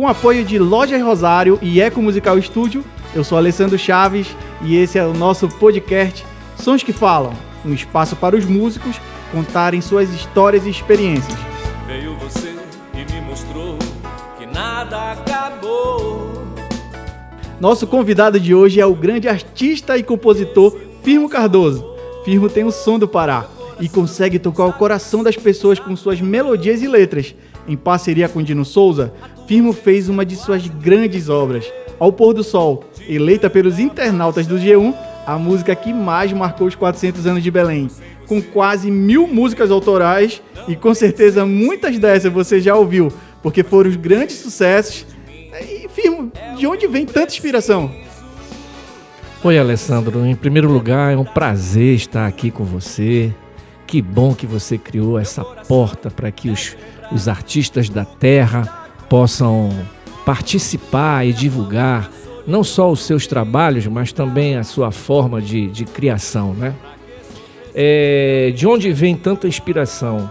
com apoio de Lojas Rosário e Eco Musical Estúdio. Eu sou Alessandro Chaves e esse é o nosso podcast Sons que Falam, um espaço para os músicos contarem suas histórias e experiências. Veio você e me mostrou que nada acabou. Nosso convidado de hoje é o grande artista e compositor Firmo Cardoso. Firmo tem o som do Pará e consegue tocar o coração das pessoas com suas melodias e letras. Em parceria com Dino Souza, Firmo fez uma de suas grandes obras, Ao Pôr do Sol, eleita pelos internautas do G1 a música que mais marcou os 400 anos de Belém. Com quase mil músicas autorais e com certeza muitas dessas você já ouviu, porque foram os grandes sucessos. E, Firmo, de onde vem tanta inspiração? Oi, Alessandro. Em primeiro lugar, é um prazer estar aqui com você. Que bom que você criou essa porta para que os, os artistas da terra possam participar e divulgar não só os seus trabalhos, mas também a sua forma de, de criação, né? É, de onde vem tanta inspiração?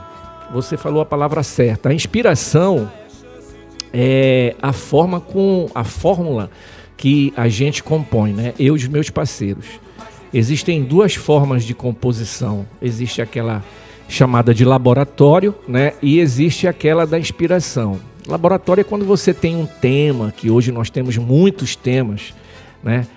Você falou a palavra certa. A inspiração é a forma com a fórmula que a gente compõe, né? Eu e os meus parceiros. Existem duas formas de composição. Existe aquela chamada de laboratório, né? E existe aquela da inspiração. Laboratório é quando você tem um tema, que hoje nós temos muitos temas, né?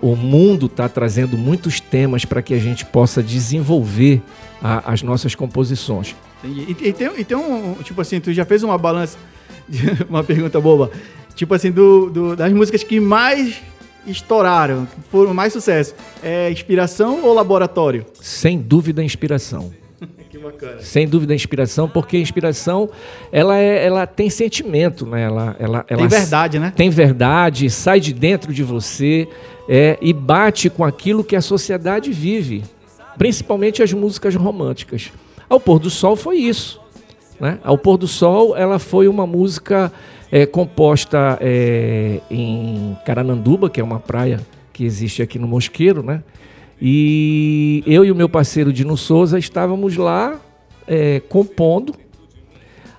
O mundo está trazendo muitos temas para que a gente possa desenvolver a, as nossas composições. E, e, tem, e tem um, tipo assim, tu já fez uma balança, uma pergunta boba, tipo assim, do, do, das músicas que mais estouraram, que foram mais sucesso, é inspiração ou laboratório? Sem dúvida, inspiração. Bacana. Sem dúvida, inspiração, porque a inspiração ela, é, ela tem sentimento, né? Ela, ela, ela Tem verdade, né? Tem verdade, sai de dentro de você é, e bate com aquilo que a sociedade vive, principalmente as músicas românticas. Ao pôr do sol foi isso. Né? Ao pôr do sol, ela foi uma música é, composta é, em Carananduba, que é uma praia que existe aqui no Mosqueiro, né? E eu e o meu parceiro Dino Souza estávamos lá é, compondo,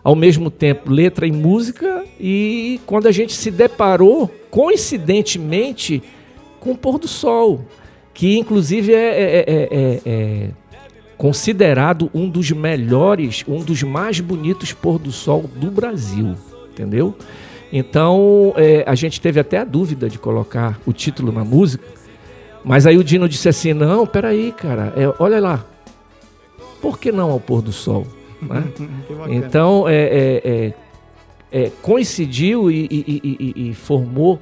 ao mesmo tempo letra e música, e quando a gente se deparou, coincidentemente, com o pôr do sol, que inclusive é, é, é, é considerado um dos melhores, um dos mais bonitos pôr do sol do Brasil, entendeu? Então é, a gente teve até a dúvida de colocar o título na música, mas aí o Dino disse assim: não, peraí, cara, é, olha lá, por que não ao pôr do sol? Né? então é, é, é, é coincidiu e, e, e, e formou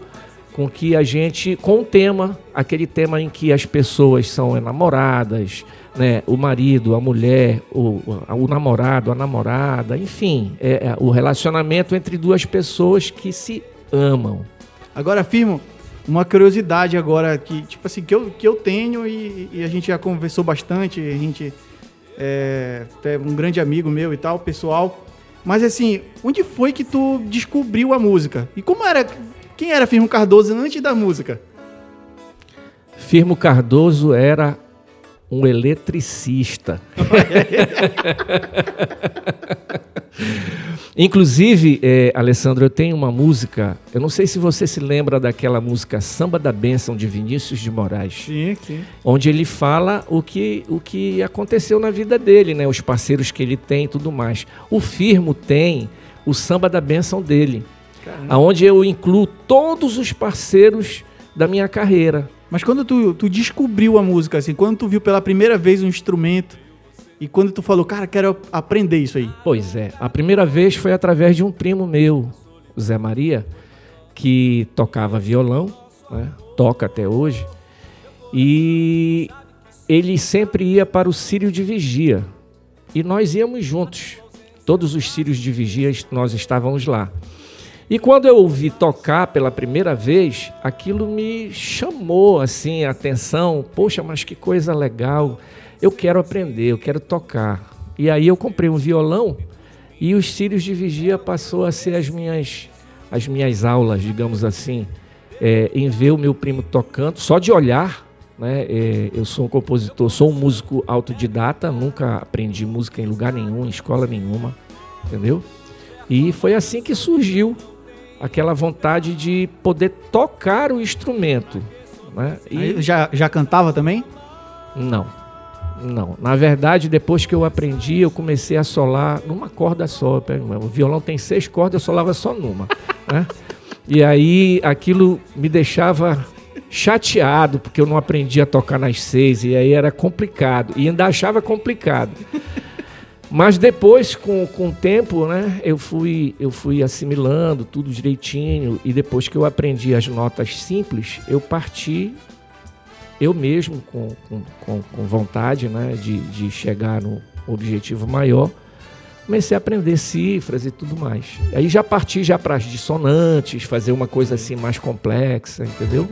com que a gente, com o tema, aquele tema em que as pessoas são enamoradas, né, o marido, a mulher, o, o namorado, a namorada, enfim, é, é, o relacionamento entre duas pessoas que se amam. Agora, afirmo uma curiosidade agora que, tipo assim, que eu, que eu tenho e, e a gente já conversou bastante, a gente é, é um grande amigo meu e tal, pessoal. Mas assim, onde foi que tu descobriu a música? E como era quem era Firmo Cardoso antes da música? Firmo Cardoso era um eletricista. Inclusive, é, Alessandro, eu tenho uma música, eu não sei se você se lembra daquela música Samba da Bênção de Vinícius de Moraes. Sim, sim. Onde ele fala o que, o que aconteceu na vida dele, né? Os parceiros que ele tem e tudo mais. O Firmo tem o Samba da Bênção dele. Caramba. Onde eu incluo todos os parceiros da minha carreira. Mas quando tu, tu descobriu a música, assim, quando tu viu pela primeira vez um instrumento e quando tu falou, cara, quero aprender isso aí? Pois é, a primeira vez foi através de um primo meu, Zé Maria, que tocava violão, né? toca até hoje, e ele sempre ia para o Sírio de Vigia. E nós íamos juntos. Todos os Sírios de Vigia nós estávamos lá. E quando eu ouvi tocar pela primeira vez, aquilo me chamou assim a atenção. Poxa, mas que coisa legal! Eu quero aprender, eu quero tocar. E aí eu comprei um violão e os Círios de Vigia passou a ser as minhas as minhas aulas, digamos assim, é, em ver o meu primo tocando, só de olhar. Né? É, eu sou um compositor, sou um músico autodidata, nunca aprendi música em lugar nenhum, em escola nenhuma, entendeu? E foi assim que surgiu aquela vontade de poder tocar o instrumento. Né? E... Já, já cantava também? Não, não. Na verdade, depois que eu aprendi, eu comecei a solar numa corda só. O violão tem seis cordas, eu solava só numa. né? E aí aquilo me deixava chateado, porque eu não aprendi a tocar nas seis, e aí era complicado. E ainda achava complicado. Mas depois, com, com o tempo, né, eu fui, eu fui assimilando tudo direitinho. E depois que eu aprendi as notas simples, eu parti eu mesmo, com, com, com vontade né, de, de chegar no objetivo maior, comecei a aprender cifras e tudo mais. Aí já parti já para as dissonantes, fazer uma coisa assim mais complexa, entendeu?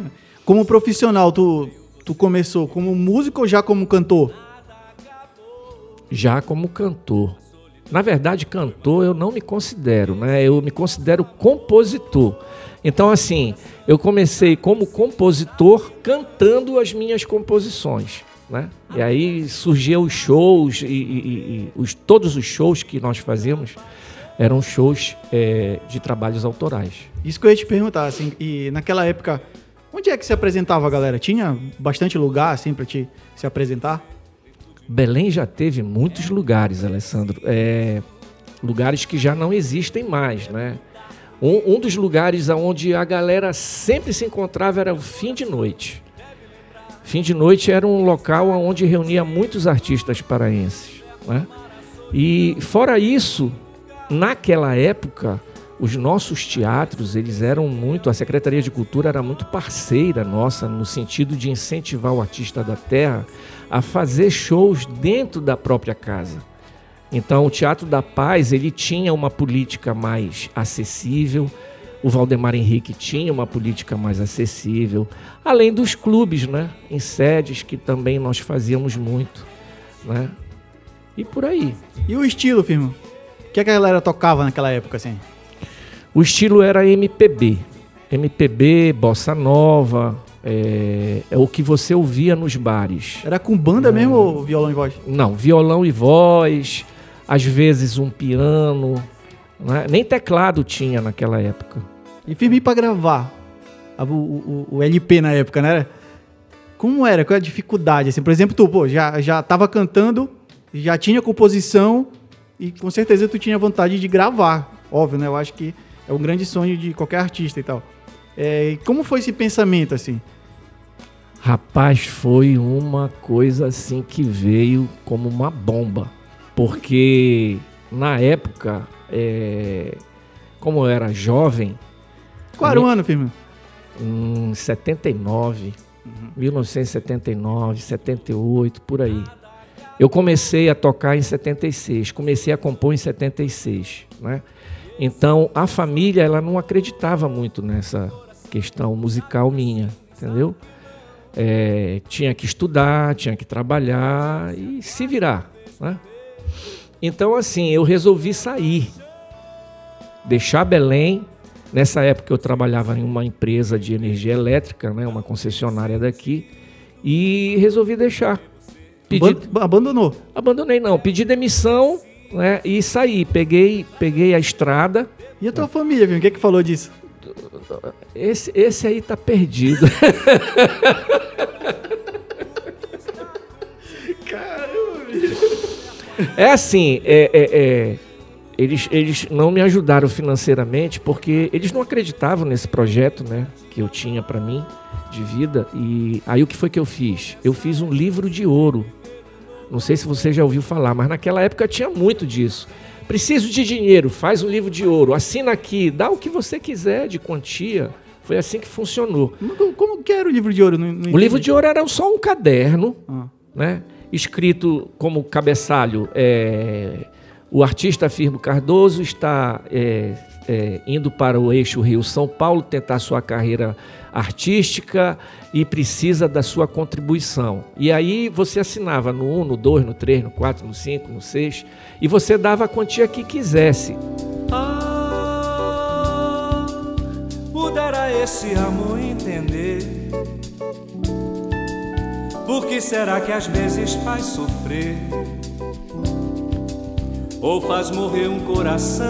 Como profissional, tu, tu começou como músico ou já como cantor? Já como cantor. Na verdade, cantor eu não me considero, né? Eu me considero compositor. Então, assim, eu comecei como compositor cantando as minhas composições. Né? E aí surgiu os shows e, e, e, os, todos os shows que nós fazíamos eram shows é, de trabalhos autorais. Isso que eu ia te perguntar, assim, e naquela época, onde é que se apresentava, galera? Tinha bastante lugar, assim, para te se apresentar? Belém já teve muitos lugares, Alessandro. É, lugares que já não existem mais, né? Um, um dos lugares onde a galera sempre se encontrava era o fim de noite. Fim de Noite era um local onde reunia muitos artistas paraenses. Né? E fora isso, naquela época, os nossos teatros, eles eram muito, a Secretaria de Cultura era muito parceira nossa no sentido de incentivar o artista da terra a fazer shows dentro da própria casa. Então, o Teatro da Paz, ele tinha uma política mais acessível, o Valdemar Henrique tinha uma política mais acessível, além dos clubes, né, em sedes que também nós fazíamos muito, né? E por aí. E o estilo, firma? O que a galera tocava naquela época assim? O estilo era MPB. MPB, bossa nova, é, é, o que você ouvia nos bares. Era com banda é, mesmo ou violão e voz? Não, violão e voz, às vezes um piano, né? nem teclado tinha naquela época. E firme para gravar o, o, o, LP na época, né? Como era? Qual é a dificuldade? Assim, por exemplo, tu pô, já, já tava cantando, já tinha composição e com certeza tu tinha vontade de gravar. Óbvio, né? Eu acho que é um grande sonho de qualquer artista e tal. É, como foi esse pensamento, assim? Rapaz, foi uma coisa assim que veio como uma bomba. Porque na época, é, como eu era jovem, qual era o ano, Firmino? Em 79, uhum. 1979, 78, por aí. Eu comecei a tocar em 76, comecei a compor em 76, né? Então, a família, ela não acreditava muito nessa questão musical minha, entendeu? É, tinha que estudar, tinha que trabalhar e se virar, né? Então, assim, eu resolvi sair, deixar Belém Nessa época eu trabalhava em uma empresa de energia elétrica, né, uma concessionária daqui, e resolvi deixar. Pedi... Abandonou? Abandonei não, pedi demissão né, e saí. Peguei, peguei a estrada. E a tua família, viu? O que, é que falou disso? Esse, esse aí tá perdido. Caramba, É assim, é, é, é eles, eles não me ajudaram financeiramente porque eles não acreditavam nesse projeto né, que eu tinha para mim de vida. E aí o que foi que eu fiz? Eu fiz um livro de ouro. Não sei se você já ouviu falar, mas naquela época tinha muito disso. Preciso de dinheiro, faz um livro de ouro, assina aqui, dá o que você quiser de quantia. Foi assim que funcionou. Como, como que era o livro de ouro? Não, não o livro de ouro era só um caderno, ah. né? Escrito como cabeçalho. É, o artista Firmo Cardoso está é, é, indo para o eixo Rio-São Paulo tentar sua carreira artística e precisa da sua contribuição. E aí você assinava no 1, no 2, no 3, no 4, no 5, no 6 e você dava a quantia que quisesse. Ah, puderá esse amor entender. Por que será que às vezes faz sofrer? ou faz morrer um coração.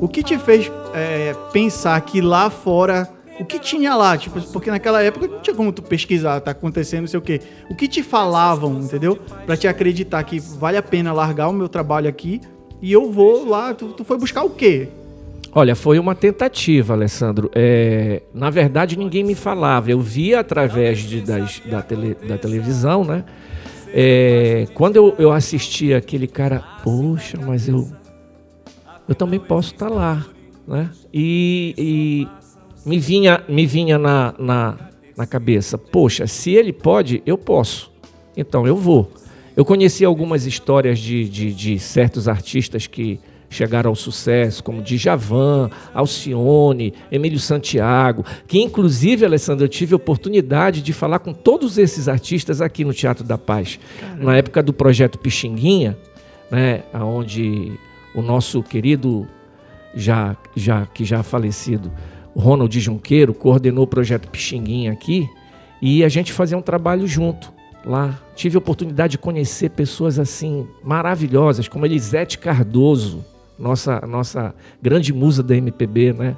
O que te fez é, pensar que lá fora. O que tinha lá? Tipo, porque naquela época não tinha como tu pesquisar, tá acontecendo, não sei o quê. O que te falavam, entendeu? Pra te acreditar que vale a pena largar o meu trabalho aqui e eu vou lá. Tu, tu foi buscar o quê? Olha, foi uma tentativa, Alessandro. É, na verdade, ninguém me falava. Eu via através de, das, da, tele, da televisão, né? É, quando eu, eu assisti aquele cara, poxa, mas eu eu também posso estar tá lá, né? E, e, me vinha, me vinha na, na, na cabeça, poxa, se ele pode, eu posso. Então eu vou. Eu conheci algumas histórias de, de, de certos artistas que chegaram ao sucesso, como Djavan, Alcione, Emílio Santiago, que inclusive, Alessandro, eu tive a oportunidade de falar com todos esses artistas aqui no Teatro da Paz. Caramba. Na época do projeto Pixinguinha, né, onde o nosso querido, já, já que já falecido, Ronald Junqueiro, coordenou o projeto Pixinguinha aqui, e a gente fazia um trabalho junto lá. Tive a oportunidade de conhecer pessoas assim maravilhosas, como Elisete Cardoso, nossa, nossa grande musa da MPB, né?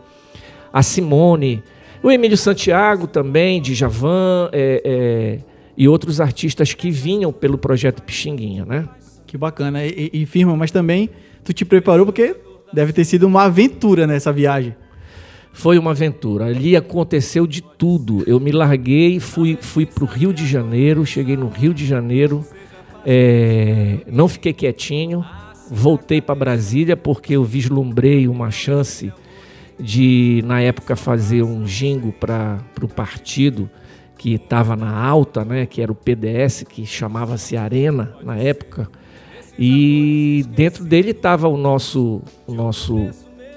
A Simone, o Emílio Santiago também, de Javan, é, é, e outros artistas que vinham pelo projeto Pixinguinha, né? Que bacana. E, e, firma, mas também tu te preparou porque deve ter sido uma aventura nessa viagem. Foi uma aventura. Ali aconteceu de tudo. Eu me larguei, fui, fui para o Rio de Janeiro, cheguei no Rio de Janeiro, é, não fiquei quietinho, voltei para Brasília porque eu vislumbrei uma chance de, na época, fazer um jingo para o partido que estava na alta, né, que era o PDS, que chamava-se Arena na época. E dentro dele estava o nosso, o nosso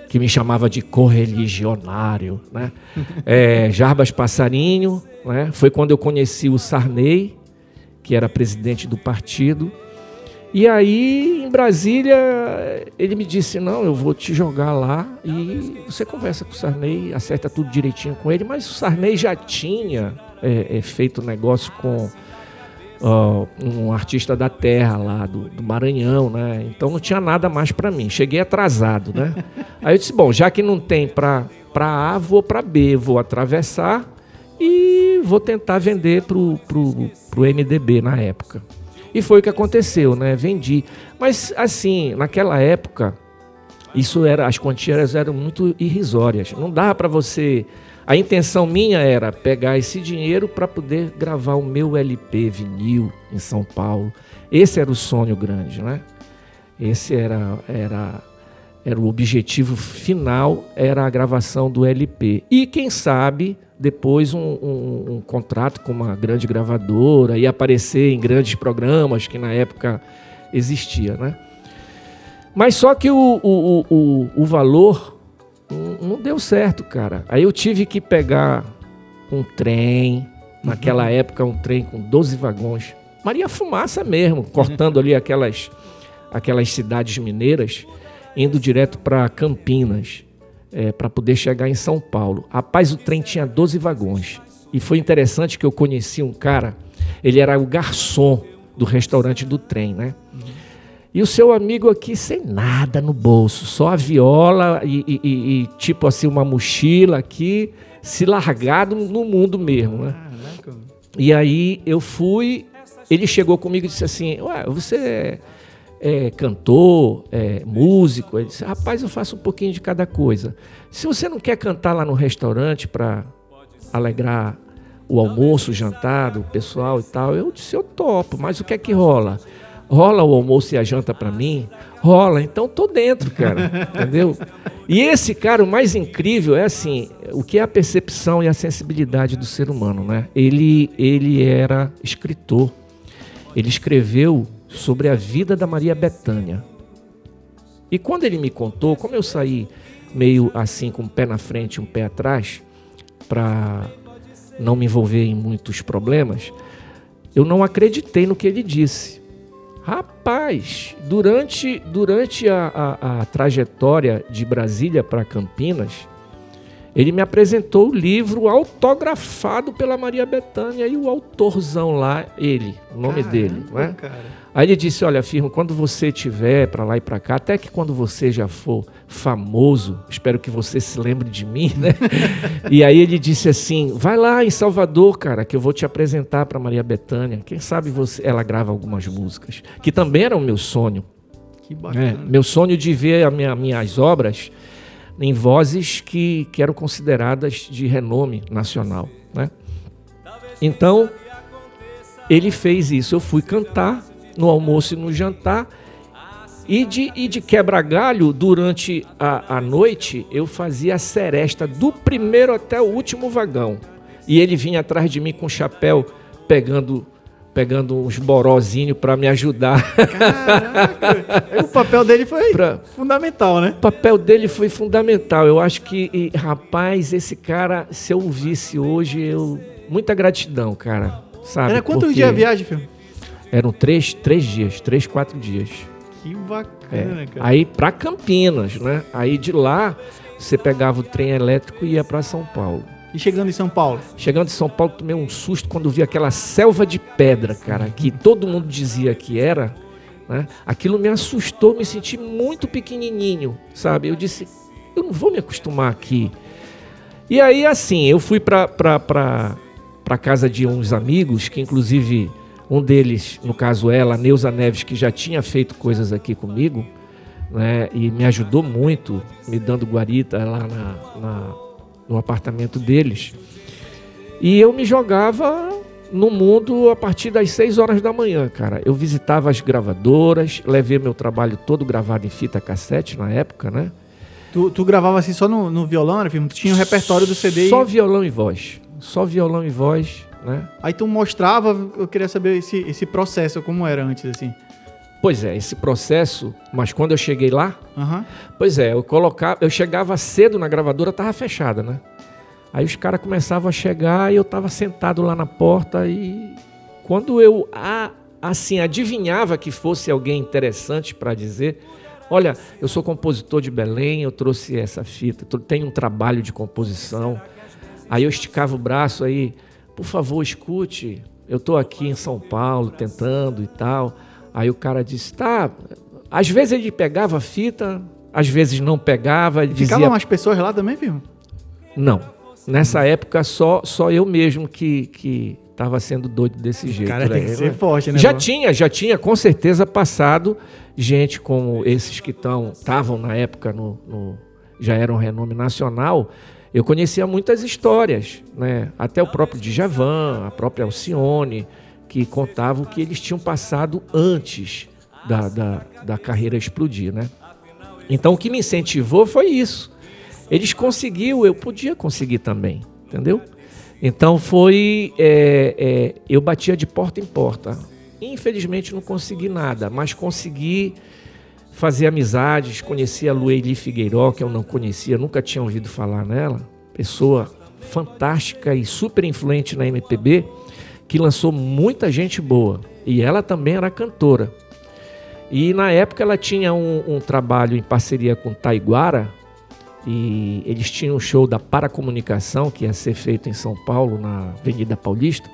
que me chamava de correligionário, né? É, Jarbas Passarinho, né? Foi quando eu conheci o Sarney, que era presidente do partido. E aí, em Brasília, ele me disse: Não, eu vou te jogar lá e você conversa com o Sarney, acerta tudo direitinho com ele. Mas o Sarney já tinha é, é, feito negócio com uh, um artista da terra lá do, do, Maranhão, né? Então não tinha nada mais para mim. Cheguei atrasado, né? Aí eu disse: Bom, já que não tem para A, vou para B, vou atravessar e vou tentar vender pro, pro, pro MDB na época. E foi o que aconteceu, né? Vendi. Mas assim, naquela época, isso era, as quantias eram muito irrisórias. Não dava para você. A intenção minha era pegar esse dinheiro para poder gravar o meu LP vinil em São Paulo. Esse era o sonho grande, né? Esse era era era o objetivo final, era a gravação do LP. E quem sabe depois um, um, um, contrato com uma grande gravadora e aparecer em grandes programas que na época existia, né? Mas só que o, o, o, o valor não deu certo, cara. Aí eu tive que pegar um trem, naquela uhum. época um trem com 12 vagões, Maria Fumaça mesmo, cortando ali aquelas, aquelas cidades mineiras, indo direto para Campinas é, para poder chegar em São Paulo. Rapaz, o trem tinha 12 vagões. E foi interessante que eu conheci um cara, ele era o garçom do restaurante do trem, né? E o seu amigo aqui sem nada no bolso, só a viola e, e, e, e tipo assim, uma mochila aqui, se largado no mundo mesmo, né? E aí eu fui, ele chegou comigo e disse assim: Ué, você é cantor, é músico. Ele disse: Rapaz, eu faço um pouquinho de cada coisa. Se você não quer cantar lá no restaurante para alegrar o almoço, o jantar do pessoal e tal, eu disse: Eu topo, mas o que é que rola? Rola o almoço e a janta para mim? Rola, então tô dentro, cara. entendeu? E esse cara, o mais incrível é assim, o que é a percepção e a sensibilidade do ser humano, né? Ele, ele era escritor. Ele escreveu sobre a vida da Maria Betânia. E quando ele me contou, como eu saí meio assim com um pé na frente e um pé atrás, para não me envolver em muitos problemas, eu não acreditei no que ele disse. Rapaz, durante, durante a, a, a trajetória de Brasília para Campinas, Ele me apresentou o livro autografado pela Maria Bethânia e o autorzão lá, ele, o nome Caramba, dele. Né? cara. Aí ele disse: Olha, firmo, quando você tiver para lá e para cá, até que quando você já for famoso, espero que você se lembre de mim, né? e aí ele disse assim: Vai lá em Salvador, cara, que eu vou te apresentar para Maria Bethânia. Quem sabe você, ela grava algumas músicas, que também era o meu sonho. Que É, bacana. meu sonho de ver a minha, minhas obras em vozes que, que eram consideradas de renome nacional. Né? Então, ele fez isso. Eu fui cantar no almoço e no jantar. E de, e de quebra-galho, durante a, a noite, eu fazia a seresta do primeiro até o último vagão. E ele vinha atrás de mim com o chapéu, pegando, pegando uns borozinhos para me ajudar. Caraca. O papel dele foi Pra- fundamental, né? O papel dele foi fundamental. Eu acho que, e, rapaz, esse cara, se eu o visse hoje, eu. Muita gratidão, cara. Sabe? Era quantos Porque dias a viagem, filho? Eram três, três dias, três, quatro dias. Que É. bacana, cara. Aí pra Campinas, né? Aí de lá, você pegava o trem elétrico e ia pra São Paulo. E chegando em São Paulo? Chegando em São Paulo, tomei um susto quando vi aquela selva de pedra, cara, que todo mundo dizia que era. Né? Aquilo me assustou, me senti muito pequenininho, sabe? Eu disse, eu não vou me acostumar aqui. E aí, assim, eu fui pra casa de uns amigos, que inclusive um deles, no caso ela, Neuza Neves, que já tinha feito coisas aqui comigo, né? E me ajudou muito, me dando guarita lá na, na- no apartamento deles. E eu me jogava no mundo a partir das 6 horas da manhã, cara. Eu visitava as gravadoras, levei meu trabalho todo gravado em fita cassete na época, né? Tu, tu gravava assim só no, no violão, né, filho? Tu tinha o repertório do CD e- Só violão e voz. Só violão e voz, né? Aí tu mostrava, eu queria saber esse, esse processo, como era antes, assim. Pois é, esse processo, mas quando eu cheguei lá, Aham. Pois é, eu colocava, eu chegava cedo na gravadora, tava fechada, né? Aí os caras começavam a chegar e eu tava sentado lá na porta e quando eu a- assim adivinhava que fosse alguém interessante para dizer, olha, eu sou compositor de Belém, eu trouxe essa fita, tenho um trabalho de composição. Aí eu esticava o braço aí, por favor, escute, eu tô aqui em São Paulo tentando e tal. Aí o cara disse, tá, às vezes ele pegava a fita, às vezes não pegava, ele dizia, Ficavam umas pessoas lá também, filho? não. Nessa época só só eu mesmo que que estava sendo doido desse jeito. Cara, tem que ser forte, né? Já pô? tinha, já tinha com certeza passado gente como esses que estão estavam na época no, no- já eram renome nacional. Eu conhecia muitas histórias, né? Até o próprio Djavan, a própria Alcione, que contavam que eles tinham passado antes da, da, da carreira explodir, né? Então o que me incentivou foi isso. Eles conseguiu, eu podia conseguir também, entendeu? Então foi, é, é, eu batia de porta em porta. Infelizmente não consegui nada, mas consegui fazer amizades, conheci a Lueli Figueiró, que eu não conhecia, nunca tinha ouvido falar nela, pessoa fantástica e super influente na MPB, que lançou muita gente boa. E ela também era cantora. E na época ela tinha um, um trabalho em parceria com Taiguara, e eles tinham um show da Paracomunicação, que ia ser feito em São Paulo, na Avenida Paulista.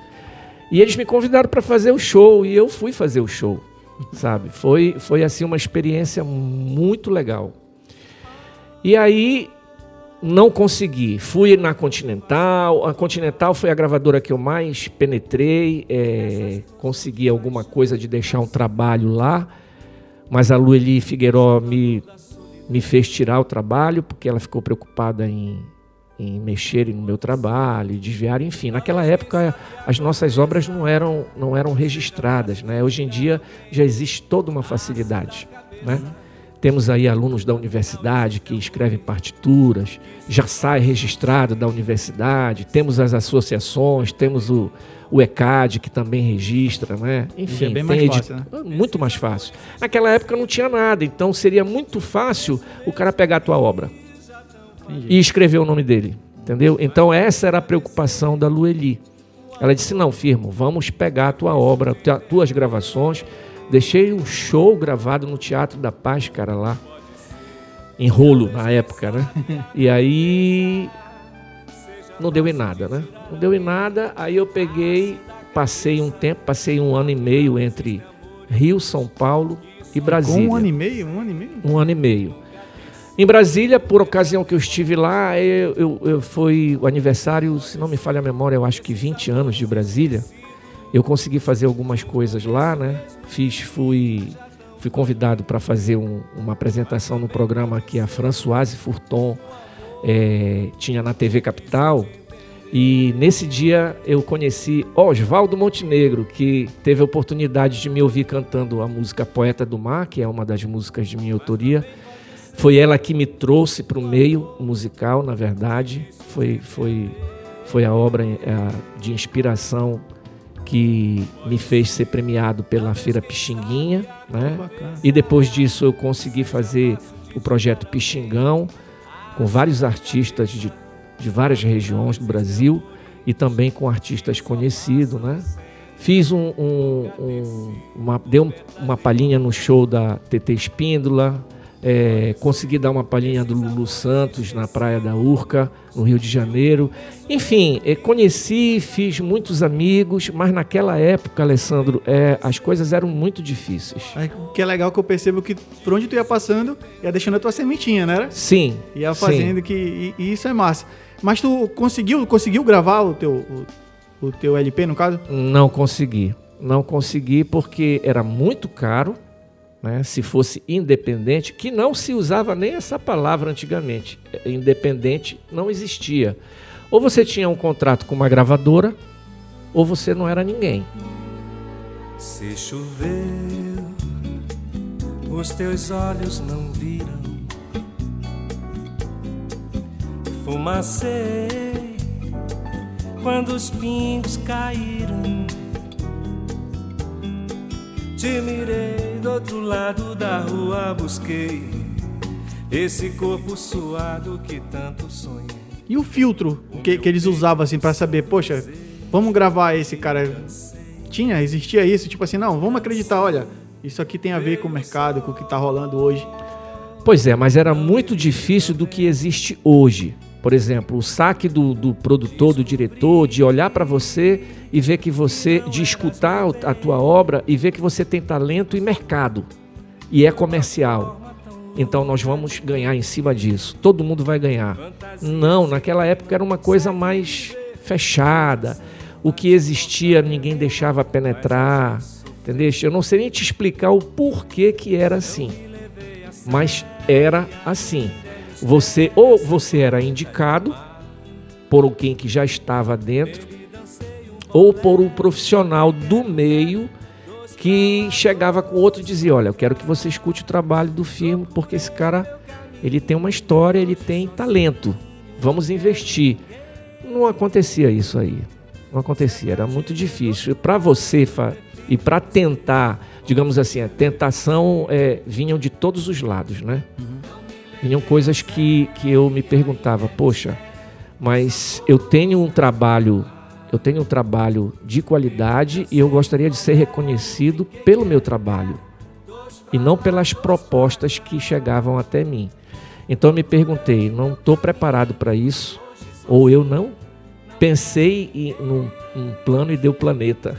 E eles me convidaram para fazer o show, e eu fui fazer o show, sabe? Foi, foi assim uma experiência muito legal. E aí não consegui. Fui na Continental. A Continental foi a gravadora que eu mais penetrei. é, consegui alguma coisa de deixar um trabalho lá. Mas a Lueli Figueiró me, me fez tirar o trabalho porque ela ficou preocupada em, em mexer no meu trabalho, desviar, enfim. Naquela época as nossas obras não eram, não eram registradas. Né? Hoje em dia já existe toda uma facilidade. Né? Temos aí alunos da universidade que escrevem partituras, já sai registrado da universidade, temos as associações, temos o, o ECAD que também registra, né? Enfim, é bem mais fácil, né? muito mais fácil. Naquela época não tinha nada, então seria muito fácil o cara pegar a tua obra Entendi. e escrever o nome dele, entendeu? Então essa era a preocupação da Lueli. Ela disse: "Não, firmo, vamos pegar a tua obra, tua- tuas gravações". Deixei um show gravado no Teatro da Paz, cara, lá em rolo na época, né? E aí não deu em nada, né? Não deu em nada, aí eu peguei, passei um tempo, passei um ano e meio entre Rio, São Paulo e Brasília. Com um ano e meio? Um ano e meio? Um ano e meio. Em Brasília, por ocasião que eu estive lá, eu, eu, eu foi o aniversário, se não me falha a memória, eu acho que 20 anos de Brasília. Eu consegui fazer algumas coisas lá, né? Fiz, fui, fui convidado para fazer um, uma apresentação no programa que a Françoise Furton é, tinha na TV Capital. E nesse dia eu conheci Oswaldo Montenegro, que teve a oportunidade de me ouvir cantando a música Poeta do Mar, que é uma das músicas de minha autoria. Foi ela que me trouxe para o meio musical, na verdade. Foi, foi, foi a obra é, de inspiração que me fez ser premiado pela Feira Pixinguinha. Né? E depois disso eu consegui fazer o projeto Pixingão, com vários artistas de, de várias regiões do Brasil e também com artistas conhecidos. Né? Fiz um, um, um uma, deu uma palhinha no show da TT Espíndola, é, consegui dar uma palhinha do Lulu Santos na Praia da Urca, no Rio de Janeiro. Enfim, é, conheci, fiz muitos amigos, mas naquela época, Alessandro, é, as coisas eram muito difíceis. O que é legal que eu percebo que por onde tu ia passando, ia deixando a tua sementinha, né? Sim. Ia fazendo sim. que. E, e, isso é massa. Mas tu conseguiu, conseguiu gravar o teu, o, o teu LP, no caso? Não consegui. Não consegui porque era muito caro né, se fosse independente, que não se usava nem essa palavra antigamente. Independente não existia. Ou você tinha um contrato com uma gravadora, ou você não era ninguém. Se choveu, os teus olhos não viram. Fumacei quando os pingos caíram. Te mirei do outro lado da rua, busquei esse corpo suado que tanto sonhei. E o filtro que, que eles usavam assim para saber, poxa, vamos gravar esse cara? Tinha, existia isso, tipo assim, não, vamos acreditar, olha, isso aqui tem a ver com o mercado, com o que tá rolando hoje. Pois é, mas era muito difícil do que existe hoje. Por exemplo, o saque do, do produtor, do diretor, de olhar para você e ver que você, de escutar a tua obra e ver que você tem talento e mercado e é comercial. Então nós vamos ganhar em cima disso. Todo mundo vai ganhar. Não, naquela época era uma coisa mais fechada. O que existia ninguém deixava penetrar. Entendeu? Eu não sei nem te explicar o porquê que era assim. Mas era assim. Você ou você era indicado por alguém que já estava dentro, ou por um profissional do meio que chegava com outro e dizia: Olha, eu quero que você escute o trabalho do filme, porque esse cara ele tem uma história, ele tem talento. Vamos investir. Não acontecia isso aí. Não acontecia, era muito difícil. Para você e para tentar, digamos assim, a tentação é, vinham de todos os lados, né? Uhum vinham coisas que, que eu me perguntava, poxa, mas eu tenho um trabalho, eu tenho um trabalho de qualidade e eu gostaria de ser reconhecido pelo meu trabalho e não pelas propostas que chegavam até mim. Então eu me perguntei, não estou preparado para isso ou eu não pensei em, num, num, plano e deu planeta.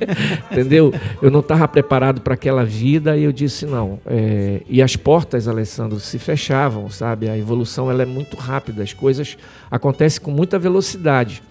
Entendeu? Eu não estava preparado para aquela vida e eu disse não. É, e as portas, Alessandro, se fechavam, sabe? A evolução ela é muito rápida, as coisas acontecem com muita velocidade.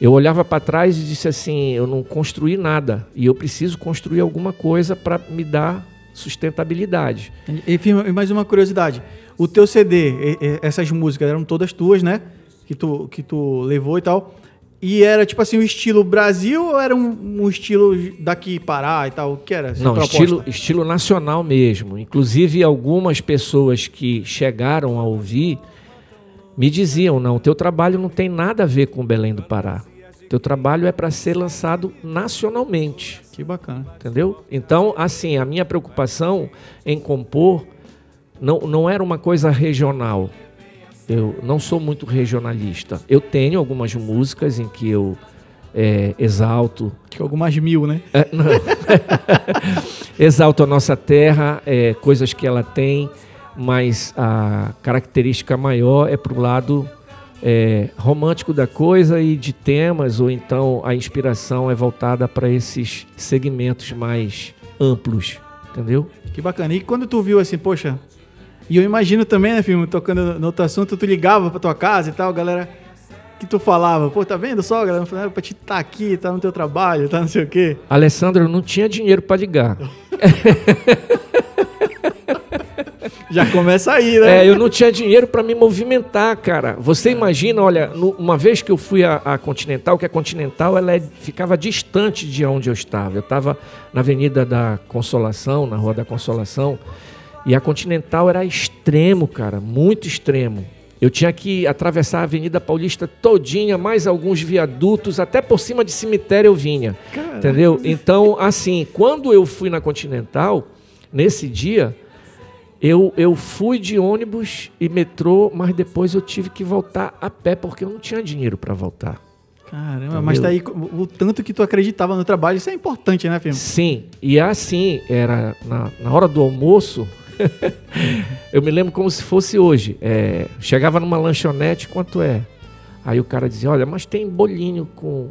Eu olhava para trás e disse assim: eu não construí nada e eu preciso construir alguma coisa para me dar sustentabilidade. E mais uma curiosidade: o teu CD, essas músicas eram todas tuas, né? Que tu, que tu levou e tal. E era tipo assim, o estilo Brasil ou era um, um estilo daqui Pará e tal? O que era? Não, estilo, estilo nacional mesmo. Inclusive, algumas pessoas que chegaram a ouvir me diziam: não, teu trabalho não tem nada a ver com Belém do Pará. Teu trabalho é para ser lançado nacionalmente. Que bacana. Entendeu? Então, assim, a minha preocupação em compor não, não era uma coisa regional eu não sou muito regionalista. Eu tenho algumas músicas em que eu é, exalto. Que algumas mil, né? É, exalto a nossa terra, é, coisas que ela tem, mas a característica maior é para o lado é, romântico da coisa e de temas, ou então a inspiração é voltada para esses segmentos mais amplos, entendeu? Que bacana. E quando tu viu assim, poxa, e eu imagino também, né, filme, tocando no outro assunto, tu ligava pra tua casa e tal, galera, que tu falava, pô, tá vendo só, galera, falando pra te tá aqui, tá no teu trabalho, tá não sei o quê. Alessandro, eu não tinha dinheiro para ligar. Já começa aí, né? É, eu não tinha dinheiro para me movimentar, cara. Você imagina, olha, no- uma vez que eu fui à, à Continental, que a Continental ela é- ficava distante de onde eu estava. Eu estava na Avenida da Consolação, na Rua da Consolação, e a Continental era extremo, cara, muito extremo. Eu tinha que atravessar a Avenida Paulista todinha, mais alguns viadutos, até por cima de cemitério eu vinha. Entendeu? Então, assim, quando eu fui na Continental, nesse dia, eu, eu fui de ônibus e metrô, mas depois eu tive que voltar a pé, porque eu não tinha dinheiro para voltar. Caramba, mas tá aí o, tanto que tu acreditava no trabalho, isso é importante, né, filme? Sim, e assim, era na, na hora do almoço, eu me lembro como se fosse hoje. É, chegava numa lanchonete, quanto é? Aí o cara dizia, olha, mas tem bolinho com...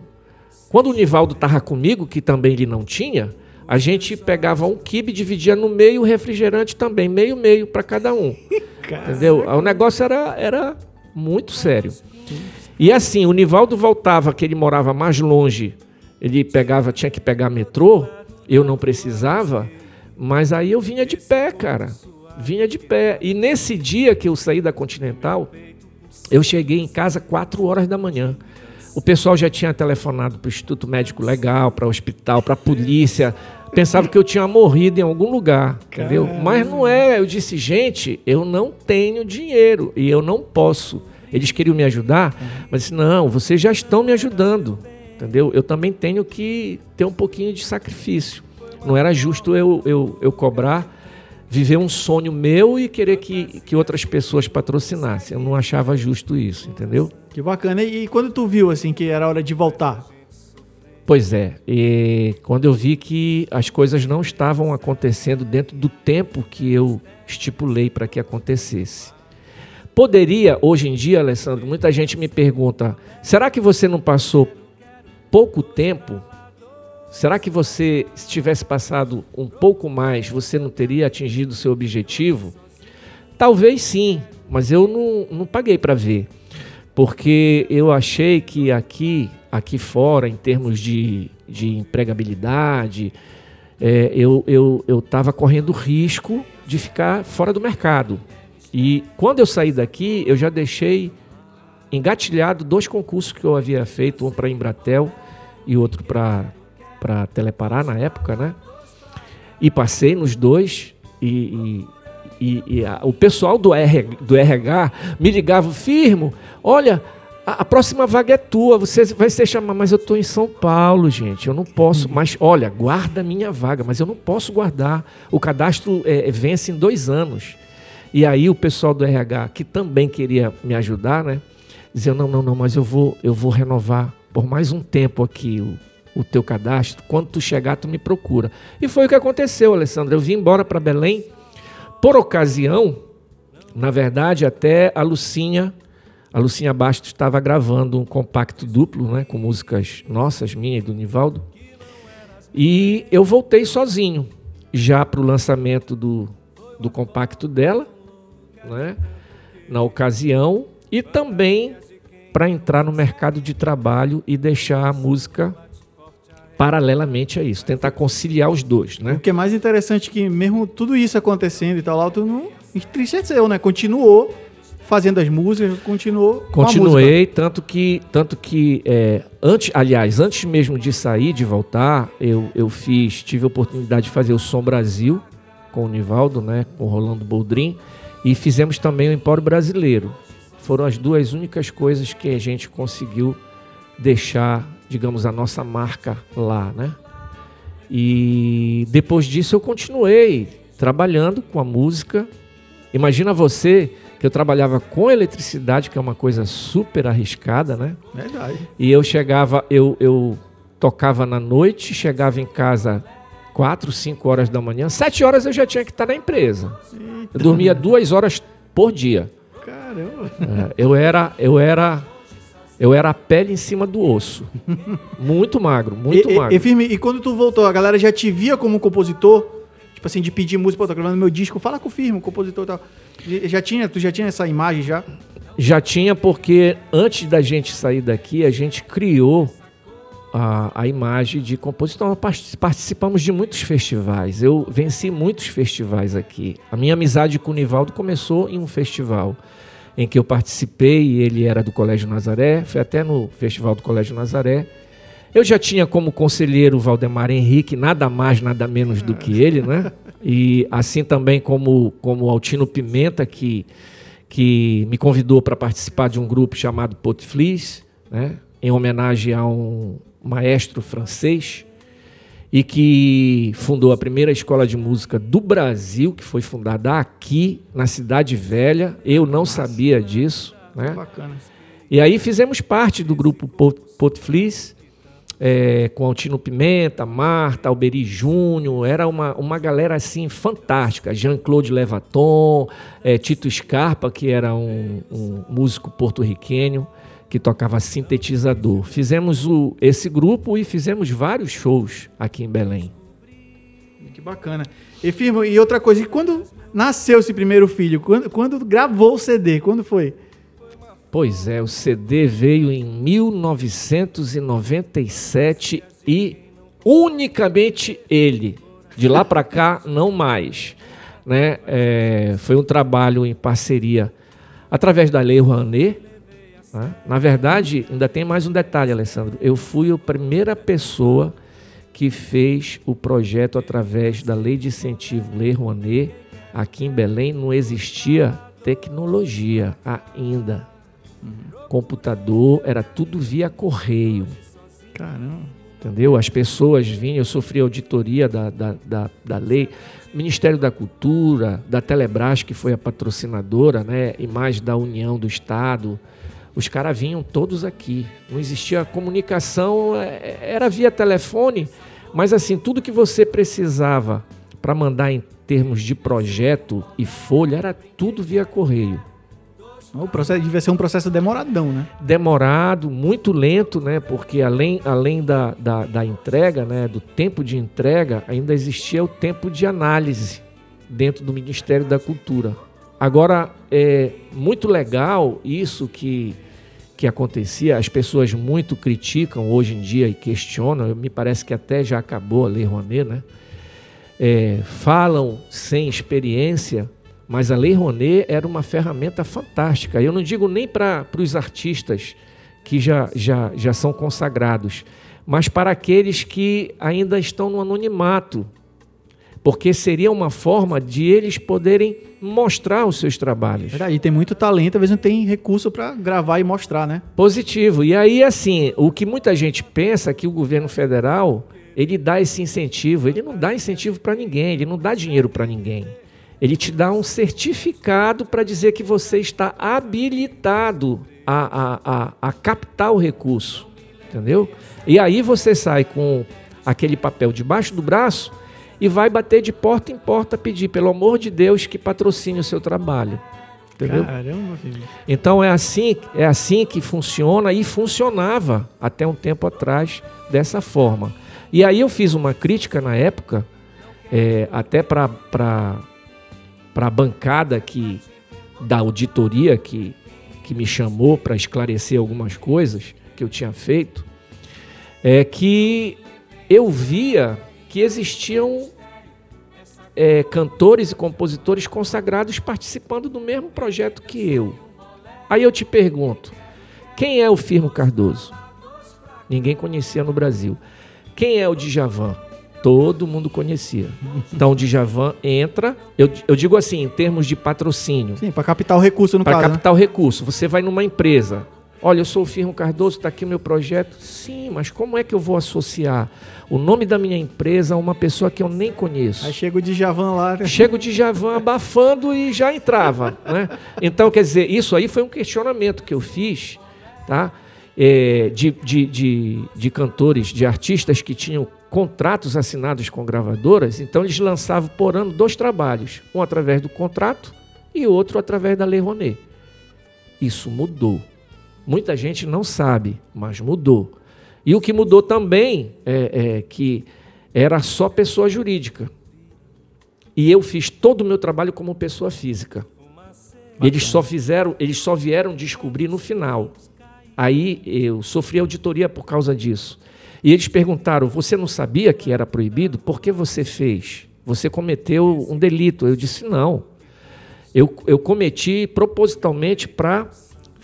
Quando o Nivaldo tava comigo, que também ele não tinha, a gente pegava um quibe, dividia no meio, o refrigerante também, meio-meio para cada um. Entendeu? O negócio era, era muito sério. E assim, o Nivaldo voltava, que ele morava mais longe, ele pegava, tinha que pegar metrô, eu não precisava, mas aí eu vinha de pé, cara. Vinha de pé. E nesse dia que eu saí da Continental, eu cheguei em casa 4 horas da manhã. O pessoal já tinha telefonado para o Instituto Médico Legal, para o hospital, para a polícia. Pensava que eu tinha morrido em algum lugar, entendeu? Mas não é. Eu disse, gente, eu não tenho dinheiro e eu não posso. Eles queriam me ajudar, mas disse, não, vocês já estão me ajudando, entendeu? Eu também tenho que ter um pouquinho de sacrifício. Não era justo eu, eu, eu cobrar, viver um sonho meu e querer que, que outras pessoas patrocinassem. Eu não achava justo isso, entendeu? Que bacana. E, quando tu viu, assim, que era hora de voltar? Pois é, e quando eu vi que as coisas não estavam acontecendo dentro do tempo que eu estipulei para que acontecesse. Poderia, hoje em dia, Alessandro, muita gente me pergunta: será que você não passou pouco tempo? Será que você, se tivesse passado um pouco mais, você não teria atingido o seu objetivo? Talvez sim, mas eu não, não paguei para ver. Porque eu achei que aqui, aqui fora, em termos de, de empregabilidade, é, eu estava correndo risco de ficar fora do mercado. E quando eu saí daqui, eu já deixei engatilhado dois concursos que eu havia feito, um para Embratel e outro para para Telepará na época, né? E passei nos dois e, e, e, e a, o pessoal do, R, do RH me ligava, firmo, olha, a, a, próxima vaga é tua, você vai ser chamado, mas eu estou em São Paulo, gente, eu não posso, mas olha, guarda a minha vaga, mas eu não posso guardar, o cadastro é, vence em dois anos. E aí o pessoal do RH, que também queria me ajudar, né? Dizia, não, não, não, mas eu vou, eu vou renovar por mais um tempo aqui o, o teu cadastro. Quando tu chegar, tu me procura. E foi o que aconteceu, Alessandra. Eu vim embora para Belém. Por ocasião, na verdade, até a Lucinha, a Lucinha Bastos estava gravando um compacto duplo, né? Com músicas nossas, minha e do Nivaldo. E eu voltei sozinho, já para o lançamento do, do compacto dela, né? Na ocasião. E também para entrar no mercado de trabalho e deixar a música paralelamente a isso, tentar conciliar os dois, né? O que é mais interessante é que mesmo tudo isso acontecendo e tal lá, tu não entristeceu, né? Continuou fazendo as músicas, continuou Continuei, tanto que, tanto que é, antes, aliás, antes mesmo de sair, de voltar, eu, eu fiz, tive a oportunidade de fazer o Som Brasil com o Nivaldo, né? Com o Rolando Boldrin, e fizemos também o Empório Brasileiro. Foram as duas únicas coisas que a gente conseguiu deixar digamos, a nossa marca lá, né? E depois disso eu continuei trabalhando com a música. Imagina você que eu trabalhava com eletricidade, que é uma coisa super arriscada, né? Verdade. E eu chegava, eu, eu tocava na noite, chegava em casa quatro, cinco horas da manhã, sete horas eu já tinha que estar na empresa. Eita. Eu dormia duas horas por dia. Caramba. É, eu era, eu era, eu era a pele em cima do osso. Muito magro, muito e, magro. E, e, firme, e quando tu voltou, a galera já te via como compositor? Tipo assim, de pedir música, pô, tô gravando meu disco, fala com o firme, o compositor e tal. Já tinha, tu já tinha essa imagem já? Já tinha, porque antes da gente sair daqui, a gente criou a, a imagem de compositor. Nós participamos de muitos festivais. Eu venci muitos festivais aqui. A minha amizade com o Nivaldo começou em um festival em que eu participei, ele era do Colégio Nazaré, foi até no Festival do Colégio Nazaré. Eu já tinha como conselheiro Valdemar Henrique, nada mais, nada menos do que ele, né? E assim também como, como Altino Pimenta, que, que me convidou para participar de um grupo chamado Potflis, né? em homenagem a um maestro francês, e que fundou a primeira escola de música do Brasil, que foi fundada aqui na Cidade Velha. Eu não Nossa. sabia disso. Né? Bacana. E aí fizemos parte do grupo Potflis, é, com Altino Pimenta, Marta, Alberi Júnior, era uma, uma galera assim fantástica. Jean-Claude Levaton, é, Tito Scarpa, que era um, um músico porto-riquenho que tocava sintetizador. Fizemos o, esse grupo e fizemos vários shows aqui em Belém. Que bacana. E, firmo, e outra coisa, e quando nasceu esse primeiro filho? Quando, quando gravou o CD? Quando foi? Pois é, o CD veio em 1997 e unicamente ele. De lá para cá, não mais. Né? É, foi um trabalho em parceria através da Lei Rouanet, né? Na verdade, ainda tem mais um detalhe, Alessandro. Eu fui a primeira pessoa que fez o projeto através da Lei de Incentivo Lei Rouanet. Aqui em Belém não existia tecnologia ainda. Uhum. Computador, era tudo via correio. Caramba. Entendeu? As pessoas vinham, eu sofri auditoria da, da, da, da lei. Ministério da Cultura, da Telebrás, que foi a patrocinadora, né? e mais da União do Estado os caras vinham todos aqui. Não existia comunicação, é, era via telefone, mas assim, tudo que você precisava para mandar em termos de projeto e folha era tudo via correio. O processo devia ser um processo demoradão, né? Demorado, muito lento, né? Porque além, além da, da, da entrega, né? do tempo de entrega, ainda existia o tempo de análise dentro do Ministério da Cultura. Agora, é muito legal isso que que acontecia, as pessoas muito criticam hoje em dia e questionam, me parece que até já acabou a Lei Rouanet, né? É, falam sem experiência, mas a Lei Rouanet era uma ferramenta fantástica. Eu não digo nem para os artistas que já, já, já são consagrados, mas para aqueles que ainda estão no anonimato, porque seria uma forma de eles poderem mostrar os seus trabalhos. Verdade, e tem muito talento, às vezes não tem recurso para gravar e mostrar, né? Positivo. E aí, assim, o que muita gente pensa é que o governo federal ele dá esse incentivo, ele não dá incentivo para ninguém, ele não dá dinheiro para ninguém. Ele te dá um certificado para dizer que você está habilitado a, a, a, a captar o recurso, entendeu? E aí você sai com aquele papel debaixo do braço e vai bater de porta em porta pedir, pelo amor de Deus, que patrocine o seu trabalho. Entendeu? Caramba, filho. Então é assim, é assim que funciona e funcionava até um tempo atrás dessa forma. E aí eu fiz uma crítica na época, é, até para a bancada que, da auditoria que, que me chamou para esclarecer algumas coisas que eu tinha feito, é que eu via que existiam é, cantores e compositores consagrados participando do mesmo projeto que eu. Aí eu te pergunto: quem é o Firmo Cardoso? Ninguém conhecia no Brasil. Quem é o Djavan? Todo mundo conhecia. Então o Djavan entra, eu, eu digo assim, em termos de patrocínio. Sim, para captar o recurso no pra caso. Para captar né? o recurso. Você vai numa empresa, Olha, eu sou o Firmo Cardoso, está aqui o meu projeto. Sim, mas como é que eu vou associar o nome da minha empresa a uma pessoa que eu nem conheço? Aí chega o Djavan lá. Né? Chega o Djavan abafando e já entrava. né? Então, quer dizer, isso aí foi um questionamento que eu fiz, tá? É, de, de, de, de cantores, de artistas que tinham contratos assinados com gravadoras, então eles lançavam por ano dois trabalhos, um através do contrato e outro através da Lei Rouanet. isso mudou. Muita gente não sabe, mas mudou. E o que mudou também é, é que era só pessoa jurídica. E eu fiz todo o meu trabalho como pessoa física. Eles só fizeram, eles só vieram descobrir no final. Aí eu sofri auditoria por causa disso. E eles perguntaram: "Você não sabia que era proibido? Por que você fez? Você cometeu um delito?" Eu disse: "Não. Eu, eu cometi propositalmente para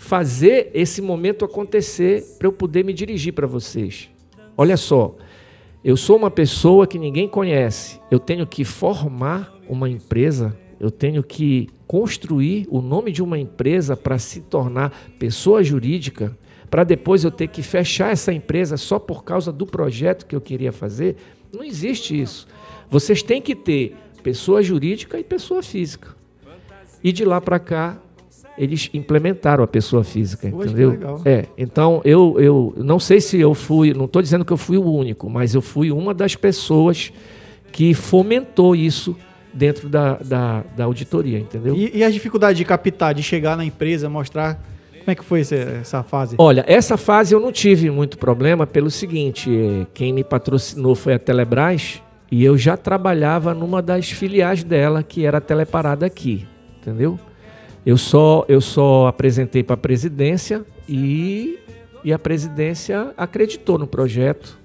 fazer esse momento acontecer, para eu poder me dirigir para vocês. Olha só, eu sou uma pessoa que ninguém conhece. Eu tenho que formar uma empresa, eu tenho que construir o nome de uma empresa para se tornar pessoa jurídica, para depois eu ter que fechar essa empresa só por causa do projeto que eu queria fazer. Não existe isso. Vocês têm que ter pessoa jurídica e pessoa física. E de lá para cá, eles implementaram a pessoa física, Poxa, entendeu? É, então eu, eu não sei se eu fui, não estou dizendo que eu fui o único, mas eu fui uma das pessoas que fomentou isso dentro da, da, da auditoria, entendeu? E, e a dificuldade de captar, de chegar na empresa, mostrar como é que foi essa, essa, fase? Olha, essa fase eu não tive muito problema pelo seguinte, quem me patrocinou foi a Telebrás e eu já trabalhava numa das filiais dela, que era a Teleparada aqui entendeu? Eu só, eu só apresentei para a presidência e, e a presidência acreditou no projeto,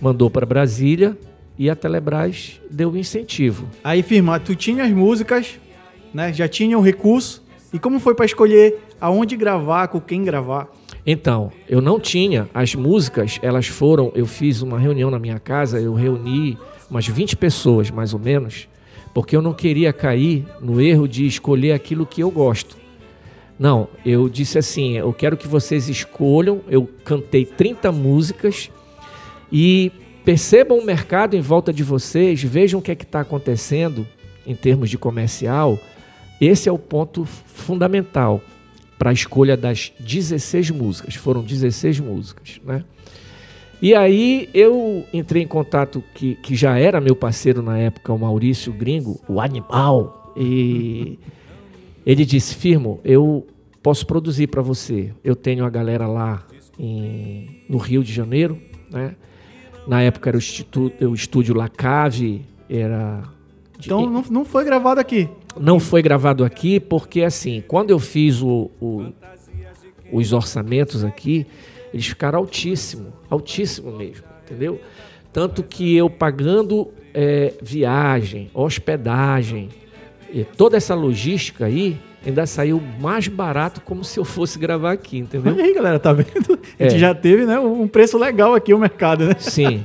mandou para Brasília e a Telebrás deu o incentivo. Aí, firma, tu tinha as músicas, né? Já tinha o recurso. E como foi para escolher aonde gravar, com quem gravar? Então, eu não tinha as músicas, elas foram, eu fiz uma reunião na minha casa, eu reuni umas 20 pessoas, mais ou menos, porque eu não queria cair no erro de escolher aquilo que eu gosto. Não, eu disse assim: eu quero que vocês escolham. Eu cantei 30 músicas e percebam o mercado em volta de vocês, vejam o que é está acontecendo em termos de comercial. Esse é o ponto fundamental para a escolha das 16 músicas. Foram 16 músicas, né? E aí eu entrei em contato que, que já era meu parceiro na época, o Maurício Gringo, o animal. E ele disse: Firmo, eu posso produzir para você. Eu tenho a galera lá em, no Rio de Janeiro, né? Na época era o, instituto, o estúdio Lacave, era. Então não, não foi gravado aqui? Não foi gravado aqui porque assim, quando eu fiz o, o, os orçamentos aqui, eles ficaram altíssimo, altíssimo mesmo, entendeu? Tanto que eu pagando é, viagem, hospedagem, e toda essa logística aí, ainda saiu mais barato como se eu fosse gravar aqui, entendeu? Olha aí, galera, tá vendo? A gente é. já teve, né, um preço legal aqui o mercado, né? Sim,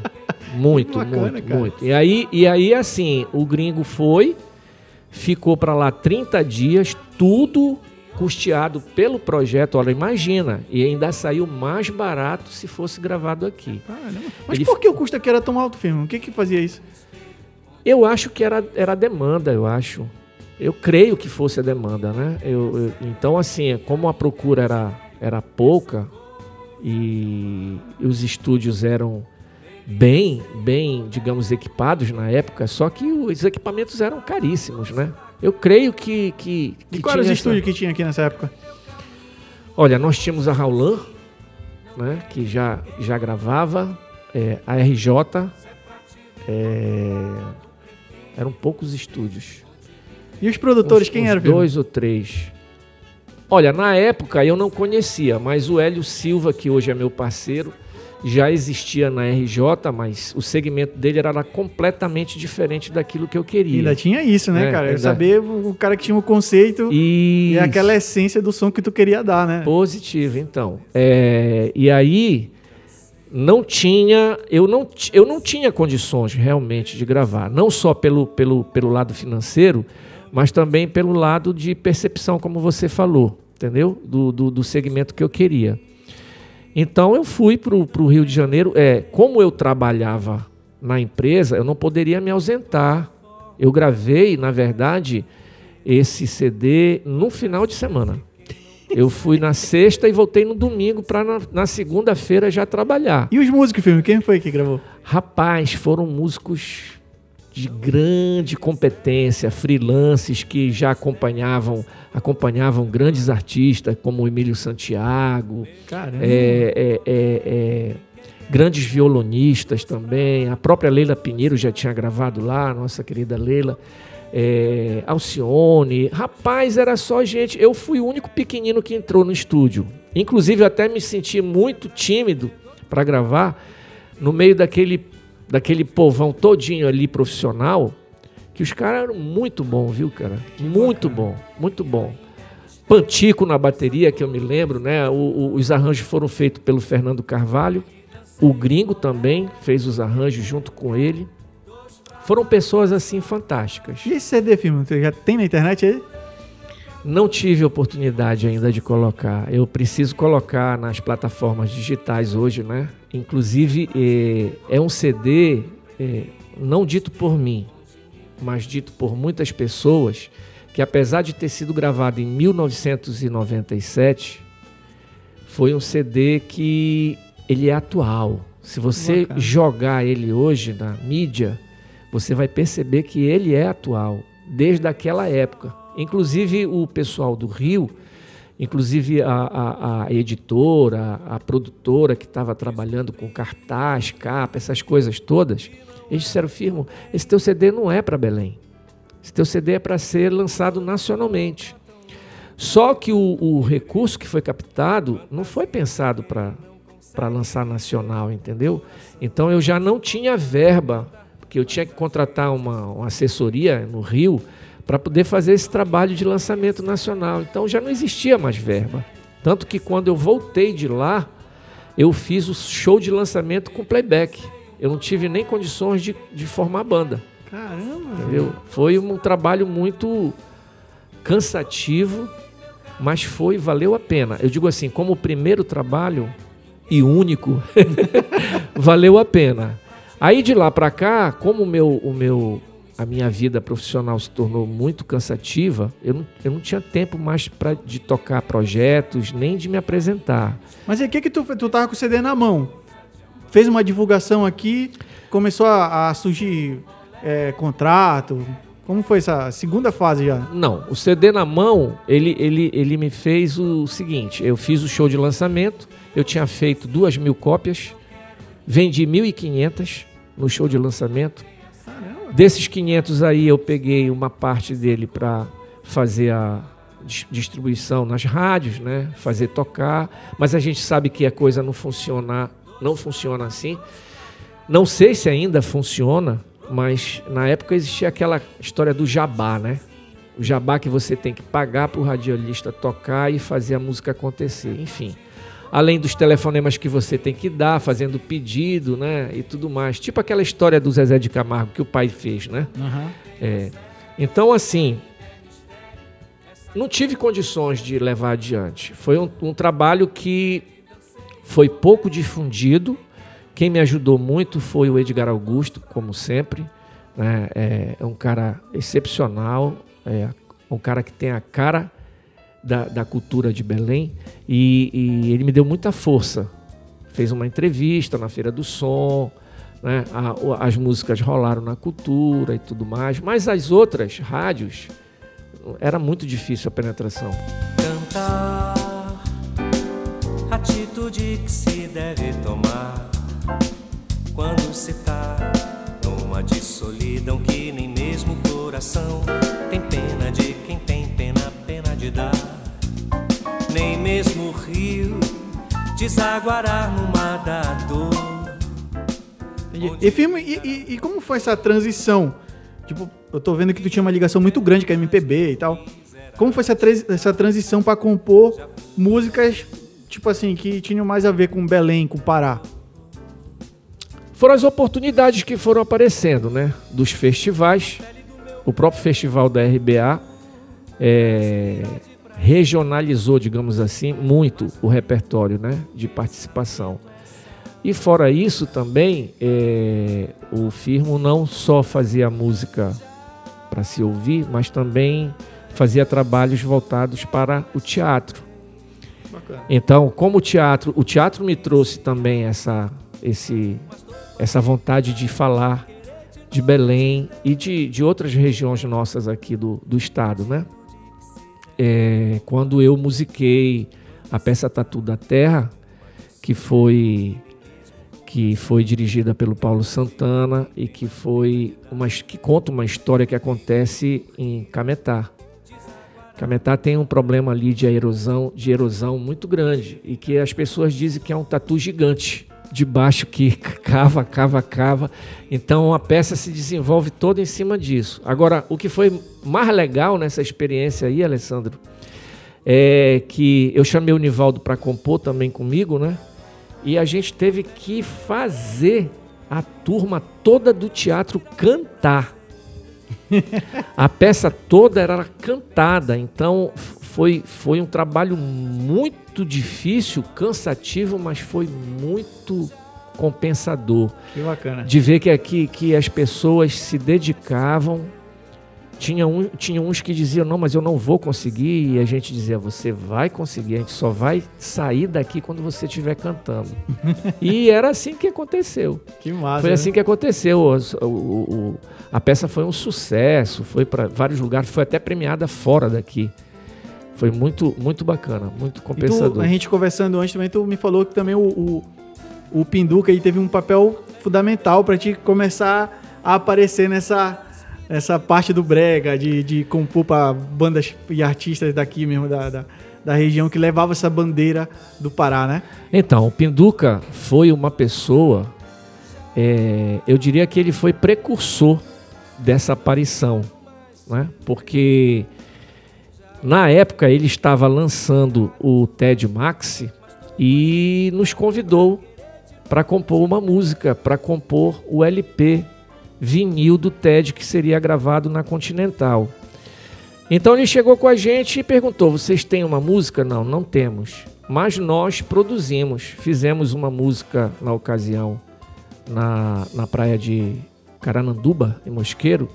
muito, bacana, muito, cara. muito. E aí, e aí, assim, o gringo foi, ficou para lá 30 dias, tudo custeado pelo projeto, olha, imagina, e ainda saiu mais barato se fosse gravado aqui. Mas Ele... por que o custo aqui era tão alto, firme? O que que fazia isso? Eu acho que era, era a demanda, eu acho. Eu creio que fosse a demanda, né? Eu, eu, então, assim, como a procura era, era pouca e, e os estúdios eram bem, bem, digamos, equipados na época, só que os equipamentos eram caríssimos, né? Eu creio que. que, que e era os estúdios que tinha aqui nessa época? Olha, nós tínhamos a Raulan, né, que já, já gravava, é, a RJ, é, eram poucos estúdios. E os produtores, uns, quem eram? Dois ou três. Olha, na época eu não conhecia, mas o Hélio Silva, que hoje é meu parceiro, já existia na RJ, mas o segmento dele era completamente diferente daquilo que eu queria. Ainda tinha isso, né, é, cara? Eu saber o cara que tinha um conceito isso. e aquela essência do som que tu queria dar, né? Positivo, então. É, e aí não tinha, eu não, eu não tinha condições realmente de gravar, não só pelo, pelo, pelo lado financeiro, mas também pelo lado de percepção, como você falou, entendeu? Do, do, do segmento que eu queria. Então eu fui para o Rio de Janeiro. É, como eu trabalhava na empresa, eu não poderia me ausentar. Eu gravei, na verdade, esse CD no final de semana. Eu fui na sexta e voltei no domingo para na, na segunda-feira já trabalhar. E os músicos, filme? Quem foi que gravou? Rapaz, foram músicos de grande competência, freelances que já acompanhavam acompanhavam grandes artistas como Emílio Santiago, é, é, é, é, grandes violonistas também. A própria Leila Pinheiro já tinha gravado lá, nossa querida Leila. É, Alcione, rapaz, era só gente. Eu fui o único pequenino que entrou no estúdio. Inclusive, eu até me senti muito tímido para gravar no meio daquele, daquele povão todinho ali profissional que os caras eram muito bons, viu, cara? Muito bom, muito bom. Pantico na bateria, que eu me lembro, né? O, o, os arranjos foram feitos pelo Fernando Carvalho. O Gringo também fez os arranjos junto com ele. Foram pessoas assim fantásticas. E esse CD, filme, já tem na internet aí? Não tive oportunidade ainda de colocar. Eu preciso colocar nas plataformas digitais hoje, né? Inclusive, é, é um CD é, não dito por mim, mas dito por muitas pessoas, que apesar de ter sido gravado em 1997, foi um CD que ele é atual. Se você Bacana. jogar ele hoje na mídia, você vai perceber que ele é atual, desde aquela época. Inclusive o pessoal do Rio, inclusive a, a, a editora, a produtora que estava trabalhando com cartaz, capa, essas coisas todas, eles disseram, firmo, esse teu CD não é para Belém. Esse teu CD é para ser lançado nacionalmente. Só que o, o, recurso que foi captado não foi pensado para lançar nacional, entendeu? Então eu já não tinha verba, porque eu tinha que contratar uma, uma assessoria no Rio para poder fazer esse trabalho de lançamento nacional. Então já não existia mais verba. Tanto que quando eu voltei de lá, eu fiz o show de lançamento com playback. Eu não tive nem condições de, de formar banda. Caramba! Entendeu? Foi um trabalho muito cansativo, mas foi, valeu a pena. Eu digo assim, como o primeiro trabalho e único, valeu a pena. Aí de lá para cá, como o meu, o meu, a minha vida profissional se tornou muito cansativa, eu não, eu não tinha tempo mais pra, de tocar projetos, nem de me apresentar. Mas e o que que tu, tu tava com o CD na mão? fez uma divulgação aqui, começou a, a surgir é, contrato. Como foi essa segunda fase já? Não, o CD na mão, ele, ele, ele me fez o seguinte: eu fiz o show de lançamento, eu tinha feito duas mil cópias, vendi 1.500 no show de lançamento. Caramba. Desses 500 aí, eu peguei uma parte dele para fazer a distribuição nas rádios, né? Fazer tocar, mas a gente sabe que a coisa não funciona não funciona assim. Não sei se ainda funciona, mas na época existia aquela história do jabá, né? O jabá que você tem que pagar para o radialista tocar e fazer a música acontecer. Enfim, além dos telefonemas que você tem que dar, fazendo pedido, né? E tudo mais. Tipo aquela história do Zezé de Camargo que o pai fez, né? Uhum. É. Então, assim, não tive condições de levar adiante. Foi um, um trabalho que foi pouco difundido. Quem me ajudou muito foi o Edgar Augusto, como sempre. Né? É, é, um cara excepcional, é um cara que tem a cara da, da cultura de Belém e, e, ele me deu muita força. Fez uma entrevista na Feira do Som, né? a, as músicas rolaram na cultura e tudo mais, mas as outras rádios era muito difícil a penetração. Cantar atitude que se deve tomar quando se tá numa de solidão que nem mesmo o coração tem pena de quem tem pena, pena de dar. Nem mesmo o rio desaguará numa da dor. E, filme, e, e, e, como foi essa transição? Tipo, eu tô vendo que tu tinha uma ligação muito grande com a MPB e tal. Como foi essa, essa transição para compor músicas tipo assim, que tinham mais a ver com Belém, com Pará? Foram as oportunidades que foram aparecendo, né? Dos festivais. O próprio festival da RBA é, regionalizou, digamos assim, muito o repertório né, de participação. E fora isso também, é, o Firmo não só fazia música para se ouvir, mas também fazia trabalhos voltados para o teatro. Então, como o teatro, o teatro me trouxe também essa, esse, essa vontade de falar, de Belém e de, de outras regiões nossas aqui do, do estado, né? É, quando eu musiquei a peça Tatu da Terra, que foi que foi dirigida pelo Paulo Santana e que foi uma que conta uma história que acontece em Cametá. Cametá tem um problema ali de erosão, de erosão muito grande e que as pessoas dizem que é um tatu gigante de baixo que cava, cava, cava. Então a peça se desenvolve toda em cima disso. Agora, o que foi mais legal nessa experiência aí, Alessandro, é que eu chamei o Nivaldo para compor também comigo, né? E a gente teve que fazer a turma toda do teatro cantar. a peça toda era cantada, então foi, foi um trabalho muito difícil, cansativo, mas foi muito compensador. Que bacana. De ver que aqui que as pessoas se dedicavam. Tinha, um, tinha uns que diziam, não, mas eu não vou conseguir. E a gente dizia, você vai conseguir, a gente só vai sair daqui quando você estiver cantando. e era assim que aconteceu. Que massa. Foi né? assim que aconteceu. O, o, o, a peça foi um sucesso, foi para vários lugares, foi até premiada fora daqui. Foi muito, muito bacana, muito compensador. Tu, a gente conversando antes também, tu me falou que também o, o, o Pinduca aí teve um papel fundamental para te começar a aparecer nessa, nessa parte do brega, de, de compor para bandas e artistas daqui mesmo, da, da, da, região, que levava essa bandeira do Pará, né? Então, o Pinduca foi uma pessoa, é, eu diria que ele foi precursor dessa aparição, né? Porque na época ele estava lançando o TED Maxi e nos convidou para compor uma música, para compor o LP vinil do TED que seria gravado na Continental. Então ele chegou com a gente e perguntou: "Vocês têm uma música?" "Não, não temos." Mas nós produzimos, fizemos uma música na ocasião na, na praia de Carananduba, em Mosqueiro,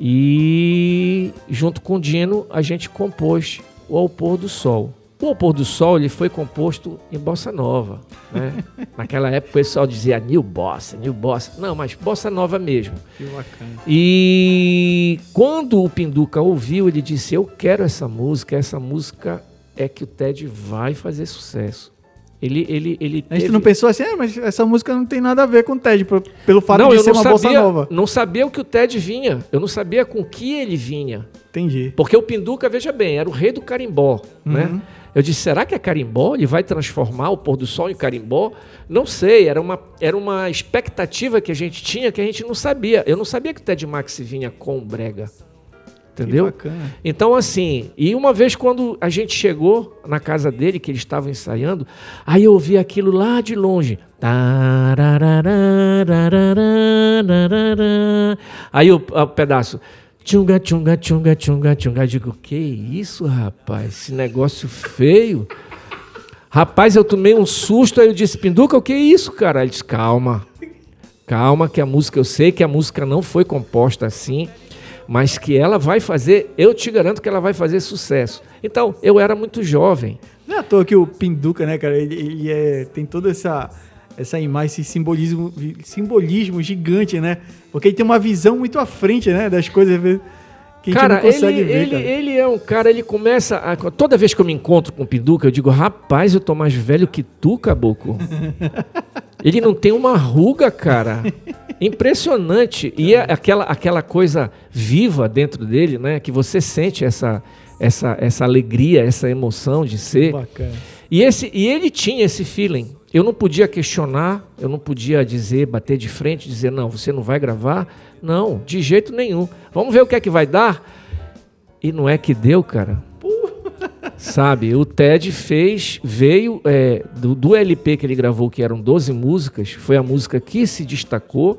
e junto com o Dino a gente compôs o Ao Pôr do Sol. O Ao Pôr do Sol ele foi composto em bossa nova, né? Naquela época o pessoal dizia new bossa, new bossa. Não, mas bossa nova mesmo. Que bacana. E quando o Pinduca ouviu, ele disse: "Eu quero essa música, essa música é que o Ted vai fazer sucesso". Ele, ele, ele a gente não pensou assim, ah, mas essa música não tem nada a ver com o Ted, pelo fato não, de ser uma sabia, bossa nova. Não sabia o que o Ted vinha. Eu não sabia com que ele vinha. Entendi. Porque o Pinduca, veja bem, era o rei do carimbó, uhum. né? Eu disse, será que é carimbó? Ele vai transformar o pôr do sol em carimbó? Não sei, era uma, era uma expectativa que a gente tinha que a gente não sabia. Eu não sabia que o Ted Max vinha com brega. Entendeu? Então, assim, e uma vez quando a gente chegou na casa dele, que ele estava ensaiando, aí eu ouvi aquilo lá de longe. Aí o, o pedaço. Tchunga, tchunga, tchunga, tchunga, tchunga. Eu digo, que isso, rapaz? Esse negócio feio. Rapaz, eu tomei um susto, aí eu disse, Pinduca, o que é isso, cara? Ele disse, calma, calma, que a música, eu sei que a música não foi composta assim mas que ela vai fazer, eu te garanto que ela vai fazer sucesso. Então, eu era muito jovem. Não é à toa que o Pinduca, né, cara, ele, ele é, tem toda essa, essa imagem, esse simbolismo, simbolismo gigante, né? Porque ele tem uma visão muito à frente, né, das coisas que cara, a gente não consegue ele, ver. Ele, cara. ele é um cara, ele começa. A, toda vez que eu me encontro com o Pinduca, eu digo, rapaz, eu tô mais velho que tu, caboclo. ele não tem uma ruga, cara. Impressionante. E é aquela, aquela coisa viva dentro dele, né? Que você sente essa, essa, essa alegria, essa emoção de ser. Bacana. E, esse, e ele tinha esse feeling. Eu não podia questionar, eu não podia dizer, bater de frente, dizer, não, você não vai gravar. Não, de jeito nenhum. Vamos ver o que é que vai dar. E não é que deu, cara. Sabe, o Ted fez, veio é, do, do, LP que ele gravou, que eram 12 músicas, foi a música que se destacou.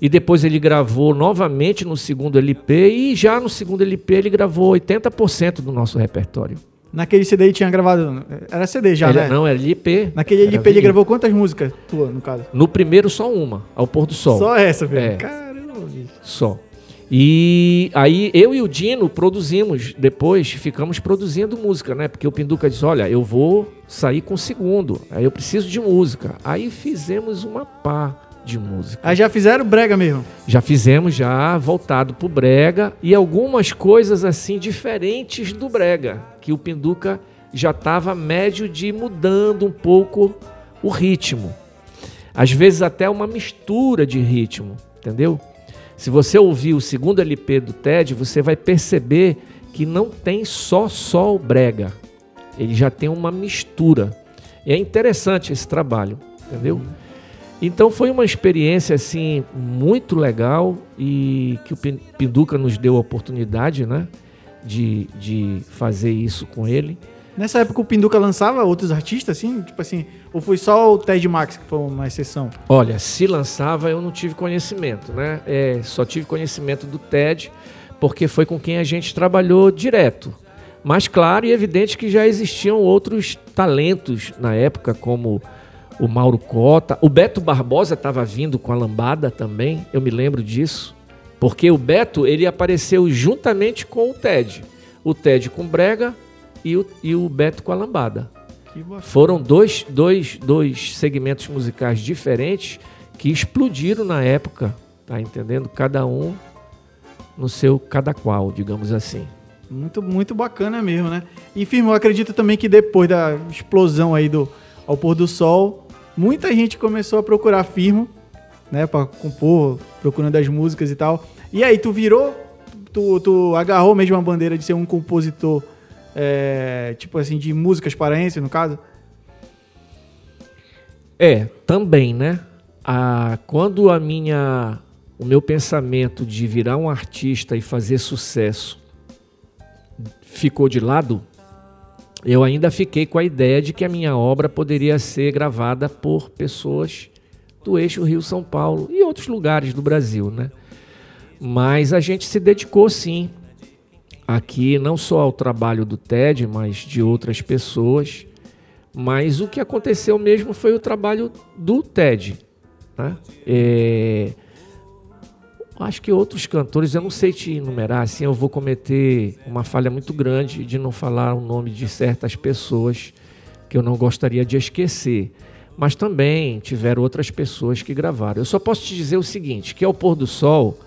E depois ele gravou novamente no segundo LP, e já no segundo LP ele gravou 80% do nosso repertório. Naquele CD ele tinha gravado. Era CD já, né? Não, era LP. Naquele era LP ele gravou quantas músicas tua, no caso? No primeiro, só uma, ao pôr do sol. Só essa, velho. É. Caramba, bicho. Só. E aí eu e o Dino produzimos, depois ficamos produzindo música, né? Porque o Pinduca disse: Olha, eu vou sair com o segundo, aí eu preciso de música. Aí fizemos uma pá de música. Aí já fizeram brega mesmo. Já fizemos já voltado pro brega e algumas coisas assim diferentes do brega, que o Pinduca já estava médio de ir mudando um pouco o ritmo. Às vezes até uma mistura de ritmo, entendeu? Se você ouvir o segundo LP do Ted, você vai perceber que não tem só só o brega. Ele já tem uma mistura. E é interessante esse trabalho, entendeu? Então foi uma experiência assim muito legal e que o Pin- Pinduca nos deu a oportunidade, né, de, de fazer isso com ele. Nessa época o Pinduca lançava outros artistas, assim? Tipo assim, ou foi só o Ted Max que foi uma exceção? Olha, se lançava eu não tive conhecimento, né? É, só tive conhecimento do TED porque foi com quem a gente trabalhou direto. Mas claro e evidente que já existiam outros talentos na época, como o Mauro Cota. O Beto Barbosa estava vindo com a lambada também, eu me lembro disso. Porque o Beto ele apareceu juntamente com o Ted. O Ted com Brega e o, e o Beto com a lambada. Que bacana. Foram dois, dois, dois segmentos musicais diferentes que explodiram na época, tá entendendo? Cada um no seu cada qual, digamos assim. Muito, muito bacana mesmo, né? E firme, eu acredito também que depois da explosão aí do Ao Pôr do Sol, muita gente começou a procurar firmo, né? Pra compor, procurando as músicas e tal. E aí, tu virou, tu, tu agarrou mesmo a bandeira de ser um compositor, é, tipo assim, de músicas paraenses, no caso? É, também, né? A, quando a minha, o meu pensamento de virar um artista e fazer sucesso ficou de lado, eu ainda fiquei com a ideia de que a minha obra poderia ser gravada por pessoas do eixo Rio-São Paulo e outros lugares do Brasil, né? Mas a gente se dedicou sim aqui não só ao trabalho do TED, mas de outras pessoas. Mas o que aconteceu mesmo foi o trabalho do TED. Né? É, Acho que outros cantores, eu não sei te enumerar, assim eu vou cometer uma falha muito grande de não falar o nome de certas pessoas que eu não gostaria de esquecer. Mas também tiveram outras pessoas que gravaram. Eu só posso te dizer o seguinte, que ao pôr do sol,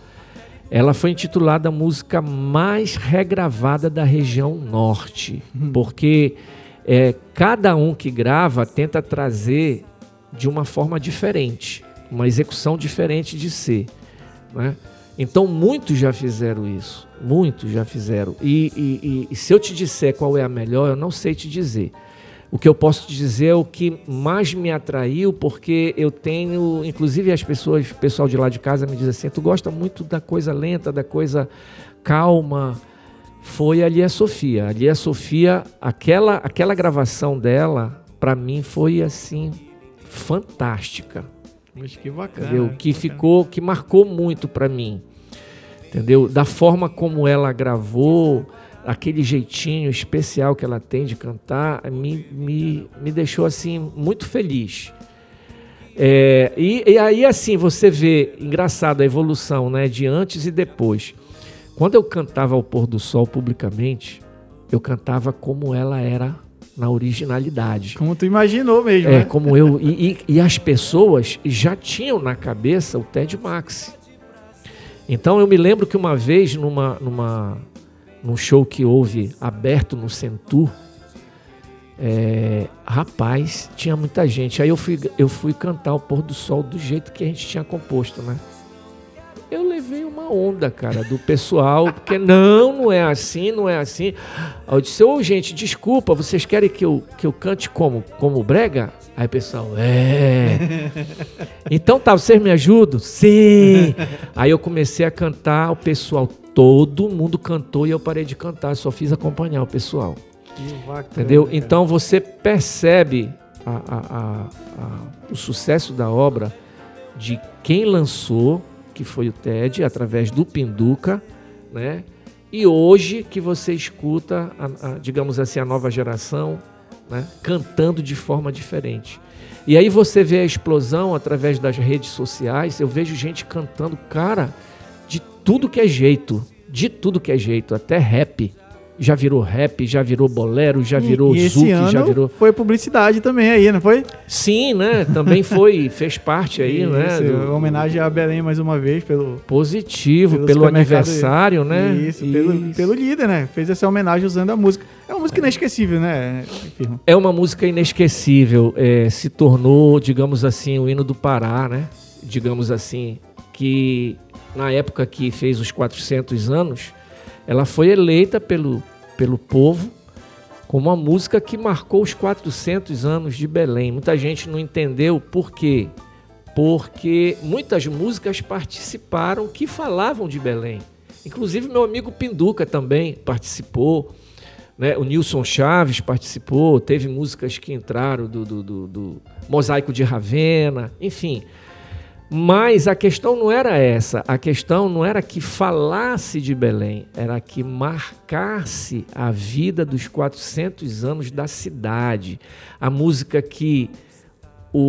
ela foi intitulada a música mais regravada da região norte, porque é, cada um que grava tenta trazer de uma forma diferente, uma execução diferente de ser. Né? Então muitos já fizeram isso, muitos já fizeram. E, e- e- e se eu te disser qual é a melhor, eu não sei te dizer. O que eu posso te dizer é o que mais me atraiu, porque eu tenho, inclusive as pessoas, o pessoal de lá de casa me diz assim, tu gosta muito da coisa lenta, da coisa calma. Foi ali a Sofia. Ali a Sofia, aquela, aquela gravação dela, para mim foi assim fantástica Mas que bacana. entendeu? Que bacana. ficou, que marcou muito para mim, entendeu? Da forma como ela gravou, aquele jeitinho especial que ela tem de cantar, me, me, me deixou assim muito feliz. É, e, e aí assim você vê, engraçado a evolução, né, de antes e depois. Quando eu cantava ao pôr do sol publicamente, eu cantava como ela era na originalidade. Como tu imaginou mesmo, É, né? como eu. E, e- e as pessoas já tinham na cabeça o Ted Maxi. Então eu me lembro que uma vez, numa, numa, num show que houve aberto no Centur, é, rapaz, tinha muita gente. Aí eu fui, eu fui cantar o pôr do sol do jeito que a gente tinha composto, né? Eu levei uma onda, cara, do pessoal, porque não, não é assim, não é assim. Aí eu disse, ô gente, desculpa, vocês querem que eu, que eu cante como? Como brega? Aí o pessoal, é. Então tá, vocês me ajudam? Sim. Aí eu comecei a cantar, o pessoal, todo mundo cantou e eu parei de cantar, só fiz acompanhar o pessoal. Que bacana, Entendeu? cara. Então você percebe a- a- a- o sucesso da obra de quem lançou, que foi o TED, através do Pinduca, né? E hoje que você escuta, digamos assim, a nova geração né? cantando de forma diferente. E aí você vê a explosão através das redes sociais, eu vejo gente cantando, cara, tudo que é jeito, de tudo que é jeito, até rap. já virou rap, já virou bolero, já E- virou e, zouk, ano já virou. foi publicidade também aí, não foi? Sim, né? Também foi, fez parte aí, né? Isso, do- homenagem a Belém mais uma vez pelo Positivo, pelo aniversário, né? Isso, Pelo, pelo líder, né? Fez essa homenagem usando a música. É uma música inesquecível, né? É uma música inesquecível. é, se tornou, digamos assim, o hino do Pará, né? Digamos assim, que na época que fez os 400 anos, ela foi eleita pelo, pelo povo como a música que marcou os 400 anos de Belém. Muita gente não entendeu por quê. Porque muitas músicas participaram que falavam de Belém. Inclusive meu amigo Pinduca também participou né? O Nilson Chaves participou, teve músicas que entraram do, do, do- do Mosaico de Ravena, enfim. Mas a questão não era essa, a questão não era que falasse de Belém, era que marcasse a vida dos 400 anos da cidade. A música que o,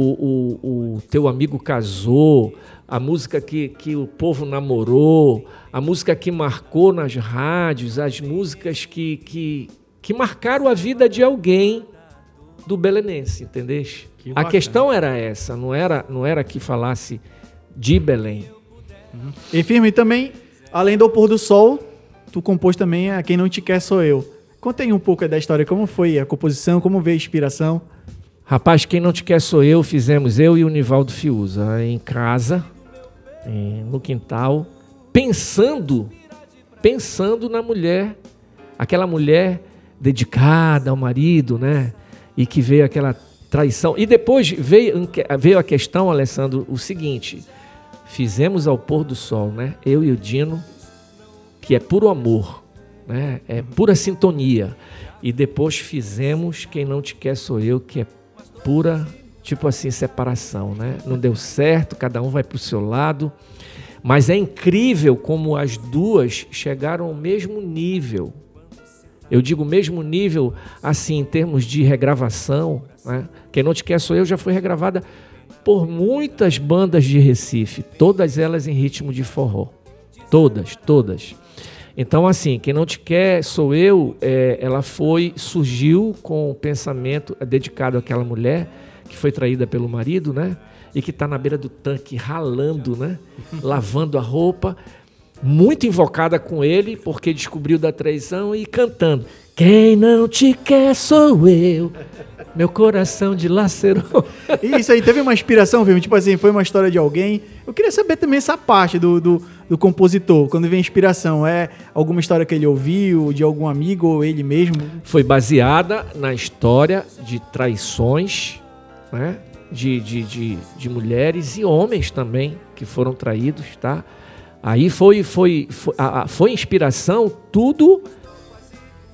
o, o teu amigo casou, a música que, que o povo namorou, a música que marcou nas rádios, as músicas que, que, que marcaram a vida de alguém do belenense, entendeste? Que A bacana. questão era essa, não era, não era que falasse de Belém. E firme também, além do pôr do sol, tu compôs também a Quem Não Te Quer Sou Eu. Conta aí um pouco da história, como foi a composição, como veio a inspiração. Rapaz, quem não te quer sou eu, fizemos eu e o Nivaldo Fiuza em casa, no quintal, pensando, pensando na mulher, aquela mulher dedicada ao marido, né? E que veio aquela traição. E depois veio, veio a questão, Alessandro, o seguinte: fizemos ao pôr do sol, né? Eu e o Dino, que é puro amor, né? É pura sintonia. E depois fizemos Quem Não Te Quer Sou Eu, que é pura, tipo assim, separação, né? Não deu certo, cada um vai pro seu lado. Mas é incrível como as duas chegaram ao mesmo nível. Eu digo mesmo nível, assim, em termos de regravação. Né? Quem não te quer sou eu já foi regravada por muitas bandas de Recife, todas elas em ritmo de forró. Todas, todas. Então, assim, quem não te quer sou eu, é, ela foi, surgiu com o pensamento dedicado àquela mulher que foi traída pelo marido, né? E que está na beira do tanque ralando, né? Lavando a roupa, muito invocada com ele, porque descobriu da traição e cantando: Quem não te quer sou eu, meu coração dilacerou. Isso aí teve uma inspiração, filme? Tipo assim, foi uma história de alguém. Eu queria saber também essa parte do, do, do compositor, quando vem inspiração. É alguma história que ele ouviu, de algum amigo ou ele mesmo? foi baseada na história de traições, né? De, de, de, de mulheres e homens também que foram traídos, tá? Aí foi, foi, foi, a- a- foi inspiração tudo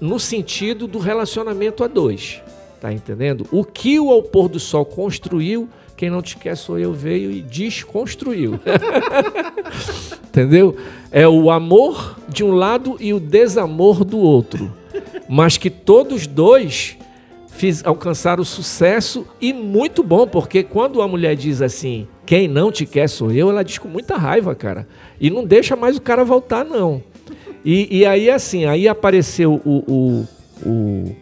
no sentido do relacionamento a dois, tá entendendo? O que o Ao Pôr do Sol construiu, quem não te quer sou eu veio e desconstruiu. Entendeu? É o amor de um lado e o desamor do outro. Mas que todos dois fiz, alcançaram sucesso e muito bom, porque quando a mulher diz assim, quem não te quer sou eu, ela diz com muita raiva, cara. E não deixa mais o cara voltar, não. E, e aí, assim, aí apareceu o, o, o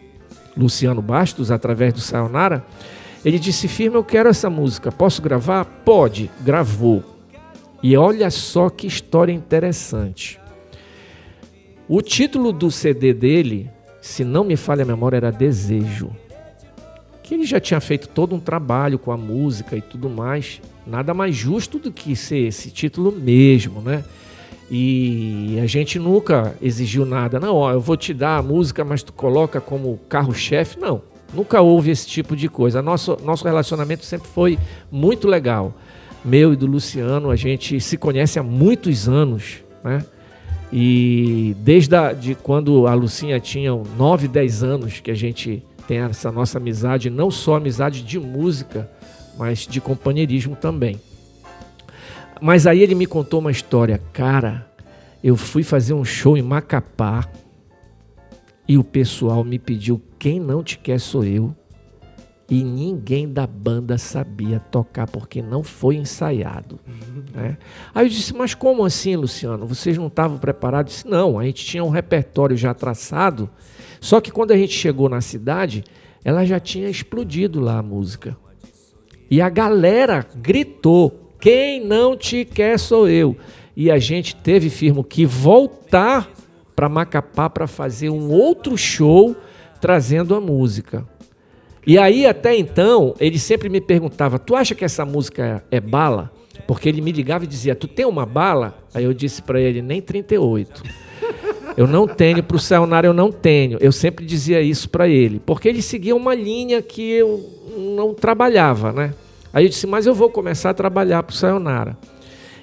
Luciano Bastos, através do Sayonara, ele disse, firme, eu quero essa música, posso gravar? Pode, gravou. E olha só que história interessante. O título do CD dele, se não me falha a memória, era Desejo. Que ele já tinha feito todo um trabalho com a música e tudo mais. Nada mais justo do que ser esse título mesmo, né? E a gente nunca exigiu nada. Não, ó, eu vou te dar a música, mas tu coloca como carro-chefe. Não, nunca houve esse tipo de coisa. Nosso, nosso relacionamento sempre foi muito legal. Meu e do Luciano, a gente se conhece há muitos anos, né? E desde a, de quando a Lucinha tinha 9, 10 anos que a gente tem essa nossa amizade, não só amizade de música, mas de companheirismo também. Mas aí ele me contou uma história, cara. Eu fui fazer um show em Macapá e o pessoal me pediu quem não te quer sou eu. e ninguém da banda sabia tocar porque não foi ensaiado. Né? Aí eu disse, mas como assim, Luciano? Vocês não estavam preparados? Disse, não, a gente tinha um repertório já traçado, só que quando a gente chegou na cidade, ela já tinha explodido lá a música. E a galera gritou: quem não te quer sou eu. E a gente teve, firmo, que voltar para Macapá para fazer um outro show trazendo a música. E aí, até então, ele sempre me perguntava: Tu acha que essa música é bala? Porque ele me ligava e dizia: Tu tem uma bala? Aí eu disse para ele: Nem 38. Eu não tenho, para o Sayonara eu não tenho. Eu sempre dizia isso para ele, porque ele seguia uma linha que eu não trabalhava, né? Aí eu disse: Mas eu vou começar a trabalhar para o Sayonara.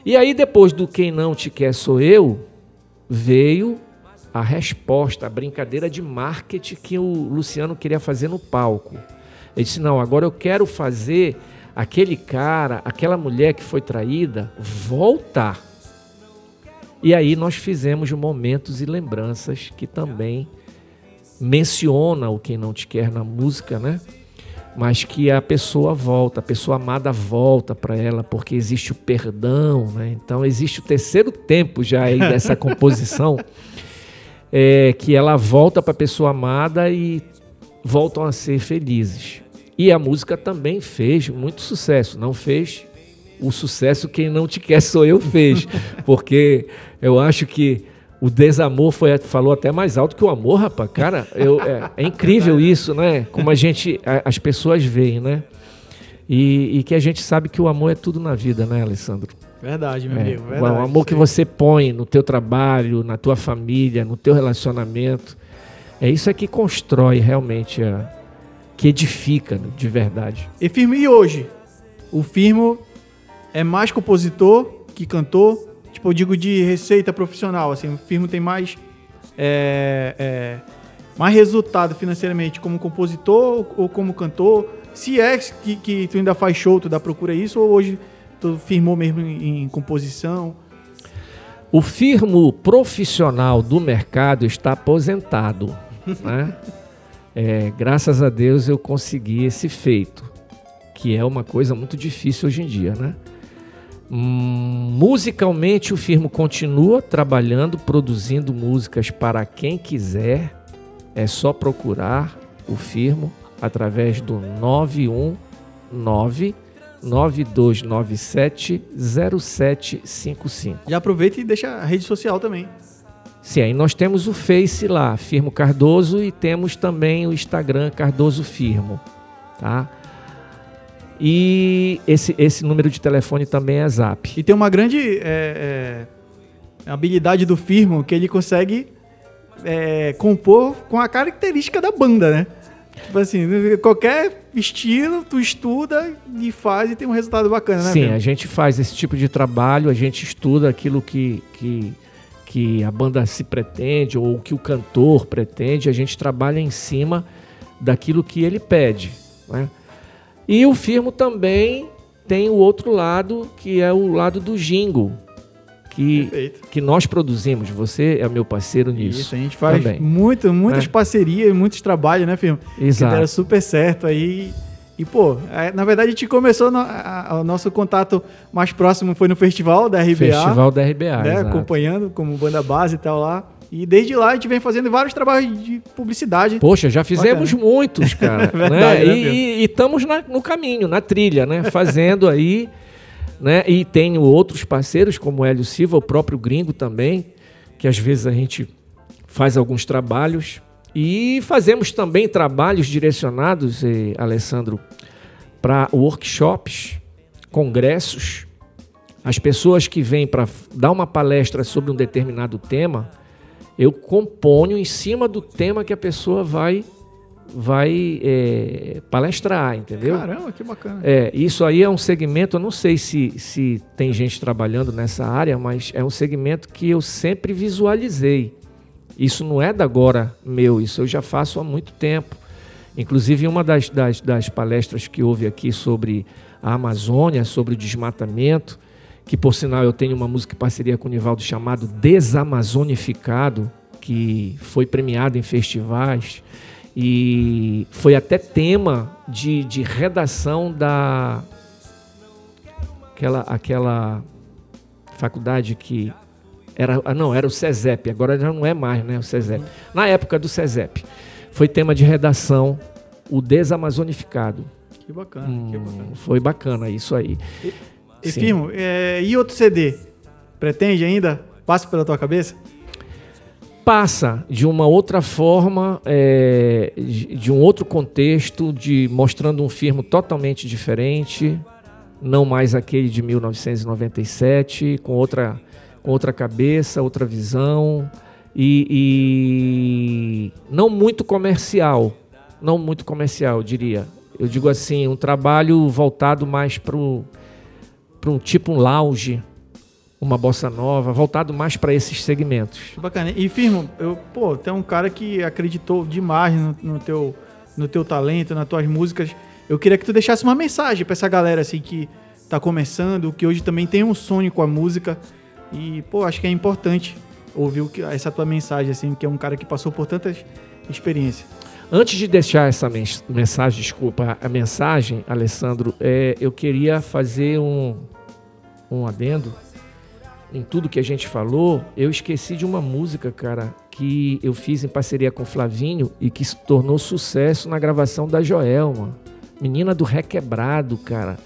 E aí, depois do Quem Não Te Quer Sou Eu, veio a resposta, a brincadeira de marketing que o Luciano queria fazer no palco. Ele disse: Não, agora eu quero fazer aquele cara, aquela mulher que foi traída, voltar. E aí nós fizemos momentos e lembranças que também menciona o quem não te quer na música, né? Mas que a pessoa volta, a pessoa amada volta para ela, porque existe o perdão, né? Então existe o terceiro tempo já aí dessa composição, é, que ela volta para a pessoa amada e voltam a ser felizes. E a música também fez muito sucesso. Não fez o sucesso quem não te quer sou eu fez, porque eu acho que o desamor foi falou até mais alto que o amor, rapaz. Cara, eu, é, é, incrível isso, né? Como a gente, a, as pessoas veem, né? E, e, que a gente sabe que o amor é tudo na vida, né, Alessandro? Verdade, meu é, amigo. Verdade, o amor que você põe no teu trabalho, na tua família, no teu relacionamento, é isso é que constrói realmente a, que edifica né, de verdade. E Firmo, e hoje? O Firmo é mais compositor que cantor? Tipo, eu digo de receita profissional, assim, o Firmo tem mais, é, é, mais resultado financeiramente como compositor ou como cantor? Se é que, que tu ainda faz show, tu dá procura isso, ou hoje tu firmou mesmo em, em composição? O firmo profissional do mercado está aposentado, né? É, graças a Deus eu consegui esse feito, que é uma coisa muito difícil hoje em dia, né? Musicalmente o firmo continua trabalhando, produzindo músicas para quem quiser. É só procurar o firmo através do 919 9297 0755. Já aproveita e deixa a rede social também. Sim, aí nós temos o Face lá, Firmo Cardoso, e temos também o Instagram Cardoso Firmo, tá? E esse, esse número de telefone também é Zap. E tem uma grande é, é, habilidade do Firmo que ele consegue é, compor com a característica da banda, né? Tipo assim, qualquer estilo, tu estuda e faz e tem um resultado bacana, né? Sim, Firmo? a gente faz esse tipo de trabalho, a gente estuda aquilo que, que que a banda se pretende ou que o cantor pretende, a gente trabalha em cima daquilo que ele pede. Né? E o Firmo também tem o outro lado, que é o lado do jingle, que, que nós produzimos. Você é meu parceiro nisso. Isso, a gente faz muito, muitas é. parcerias, muitos trabalhos, né, Firmo? Exato. Que deram super certo aí. E, pô, é, na verdade a gente começou, no, a, o nosso contato mais próximo foi no festival da RBA. Festival da RBA, né, Acompanhando como banda base e tal lá. E desde lá a gente vem fazendo vários trabalhos de publicidade. Poxa, já fizemos Bacana. muitos, cara. Né? verdade, né? E estamos no caminho, na trilha, né? Fazendo aí, né? E tenho outros parceiros, como o Hélio Silva, o próprio Gringo também, que às vezes a gente faz alguns trabalhos e fazemos também trabalhos direcionados, eh, Alessandro, para workshops, congressos. As pessoas que vêm para dar uma palestra sobre um determinado tema, eu componho em cima do tema que a pessoa vai vai é, palestrar, entendeu? Caramba, que bacana. É, isso aí é um segmento, eu não sei se, se tem gente trabalhando nessa área, mas é um segmento que eu sempre visualizei. Isso não é da agora meu, isso eu já faço há muito tempo. Inclusive, uma das, das, das palestras que houve aqui sobre a Amazônia, sobre o desmatamento, que por sinal eu tenho uma música em parceria com o Nivaldo chamado Desamazonificado, que foi premiado em festivais. E foi até tema de, de redação da. Aquela, aquela faculdade que era, ah, não, era o CESEP, agora já não é mais, né, o CESEP. Na época do CESEP, foi tema de redação o desamazonificado. Que bacana, hum, que bacana. Foi bacana isso aí. E, e Firmo, é, e outro CD? Pretende ainda? Passa pela tua cabeça? Passa de uma outra forma, é, de, um outro contexto, de mostrando um firmo totalmente diferente, não mais aquele de 1997, com outra com outra cabeça, outra visão e, e não muito comercial, não muito comercial, eu diria. Eu digo assim, um trabalho voltado mais para um tipo um lounge, uma bossa nova, voltado mais para esses segmentos. Bacana. E firmo, eu, pô, tem um cara que acreditou demais no, no, teu, no teu talento, nas tuas músicas. Eu queria que tu deixasse uma mensagem para essa galera assim que tá começando, que hoje também tem um sonho com a música e, pô, acho que é importante ouvir essa tua mensagem, assim, que é um cara que passou por tantas experiências. Antes de deixar essa mensagem, desculpa, a mensagem, Alessandro, é, eu queria fazer um, um adendo em tudo que a gente falou. Eu esqueci de uma música, cara, que eu fiz em parceria com o Flavinho e que se tornou sucesso na gravação da Joelma. Menina do Requebrado, cara.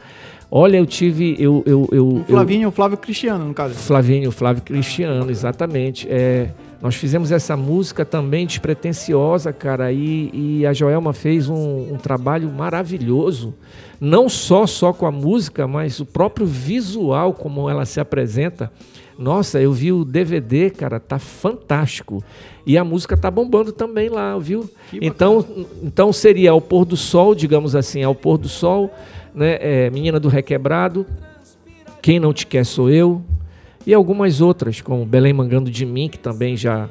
Olha, eu tive. Eu, eu, eu, o Flavinho, eu, o Flávio Cristiano, no caso. Flavinho, Flávio Cristiano, exatamente. É, nós fizemos essa música também despretensiosa, cara, e, e a Joelma fez um, um, trabalho maravilhoso. Não só só com a música, mas o próprio visual, como ela se apresenta. Nossa, eu vi o DVD, cara, tá fantástico. E a música tá bombando também lá, viu? Então, então seria ao pôr do sol, digamos assim, ao pôr do sol né? É, Menina do Requebrado, Quem Não Te Quer Sou Eu, e algumas outras, como Belém Mangando de Mim, que também já.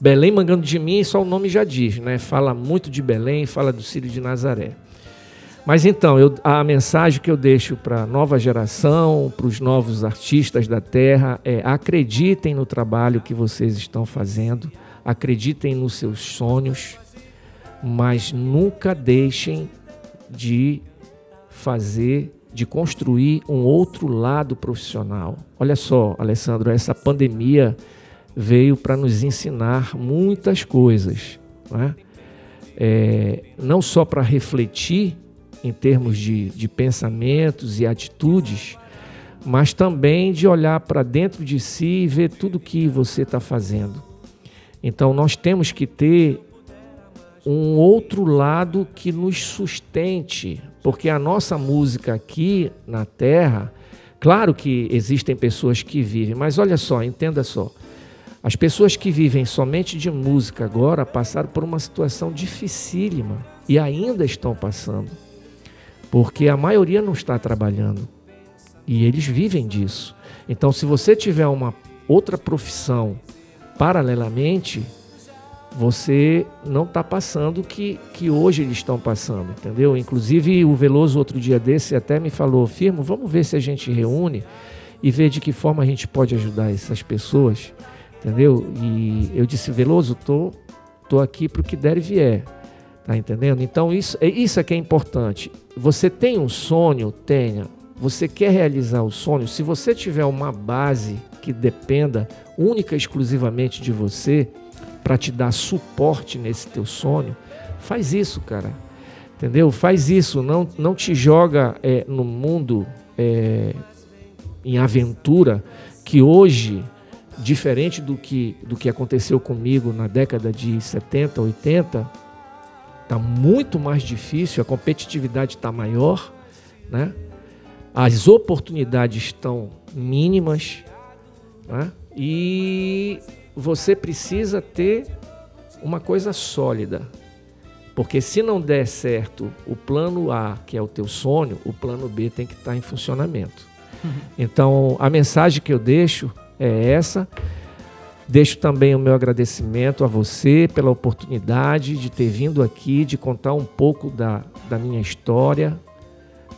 Belém Mangando de Mim, só o nome já diz, né? Fala muito de Belém, fala do Círio de Nazaré. Mas então, eu, a mensagem que eu deixo para a nova geração, para os novos artistas da terra, é acreditem no trabalho que vocês estão fazendo, acreditem nos seus sonhos, mas nunca deixem de fazer, de construir um outro lado profissional. Olha só, Alessandro, essa pandemia veio para nos ensinar muitas coisas, né? é, não só para refletir em termos de, de pensamentos e atitudes, mas também de olhar para dentro de si e ver tudo que você está fazendo. Então nós temos que ter um outro lado que nos sustente, porque a nossa música aqui na Terra, claro que existem pessoas que vivem, mas olha só, entenda só. As pessoas que vivem somente de música agora passaram por uma situação dificílima e ainda estão passando, porque a maioria não está trabalhando e eles vivem disso. Então, se você tiver uma outra profissão paralelamente, você não está passando o que, que hoje eles estão passando, entendeu? Inclusive o Veloso outro dia desse até me falou, Firmo, vamos ver se a gente reúne e ver de que forma a gente pode ajudar essas pessoas, entendeu? E eu disse, Veloso, tô, tô aqui para o que der e vier, tá entendendo? Então isso, é, isso é que é importante. Você tem um sonho, tenha. Você quer realizar o sonho? Se você tiver uma base que dependa única e exclusivamente de você, para te dar suporte nesse teu sonho, faz isso, cara. Entendeu? Faz isso. Não, não te joga é, no mundo é, em aventura que hoje, diferente do que, do que aconteceu comigo na década de 70, 80, está muito mais difícil, a competitividade está maior, né? as oportunidades estão mínimas né? e você precisa ter uma coisa sólida. Porque se não der certo o plano A, que é o teu sonho, o plano B tem que estar em funcionamento. Uhum. Então, a mensagem que eu deixo é essa. Deixo também o meu agradecimento a você pela oportunidade de ter vindo aqui, de contar um pouco da, da minha história,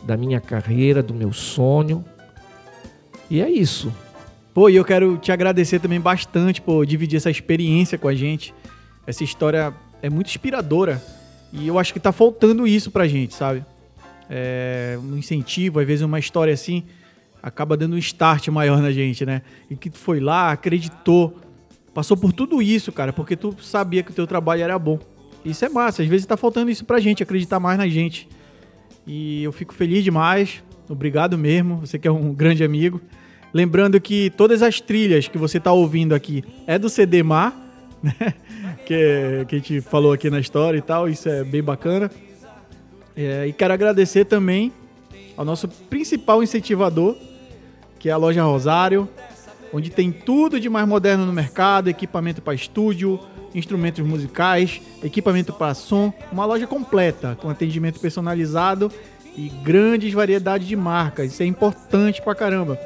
da minha carreira, do meu sonho. E é isso. Pô, e eu quero te agradecer também bastante por dividir essa experiência com a gente. Essa história é muito inspiradora E eu acho que tá faltando isso pra gente, sabe? É, um incentivo, às vezes uma história assim acaba dando um start maior na gente, né? E que tu foi lá, acreditou, passou por tudo isso, cara, porque tu sabia que o teu trabalho era bom. Isso é massa, às vezes tá faltando isso pra gente, acreditar mais na gente. E eu fico feliz demais, obrigado mesmo, você que é um grande amigo. Lembrando que todas as trilhas que você tá ouvindo aqui é do CD Mar, né? Que, que a gente falou aqui na história e tal, isso é bem bacana. É, e quero agradecer também ao nosso principal incentivador, que é a loja Rosário, onde tem tudo de mais moderno no mercado, equipamento para estúdio, instrumentos musicais, equipamento para som, uma loja completa com atendimento personalizado e grandes variedades de marcas. Isso é importante pra caramba,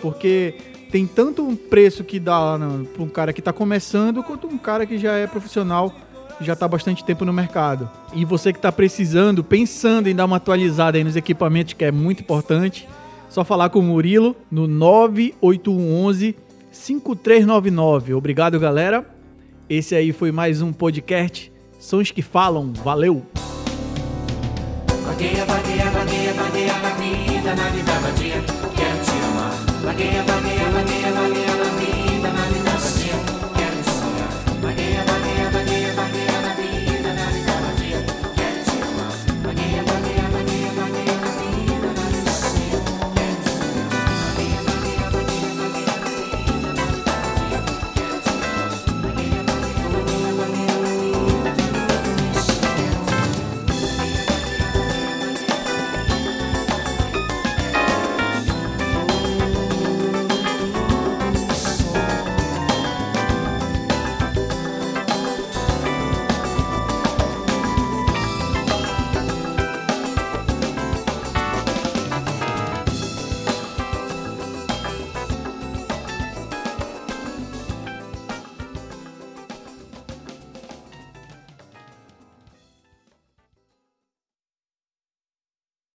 porque tem tanto um preço que dá para um cara que está começando, quanto um cara que já é profissional já está bastante tempo no mercado. E você que está precisando, pensando em dar uma atualizada aí nos equipamentos, que é muito importante, só falar com o Murilo no 98111 5399. Obrigado, galera. Esse aí foi mais um podcast Sons que Falam. Valeu! Vagueia, vagueia, vagueia, na vida, quero te amar. Vagueia.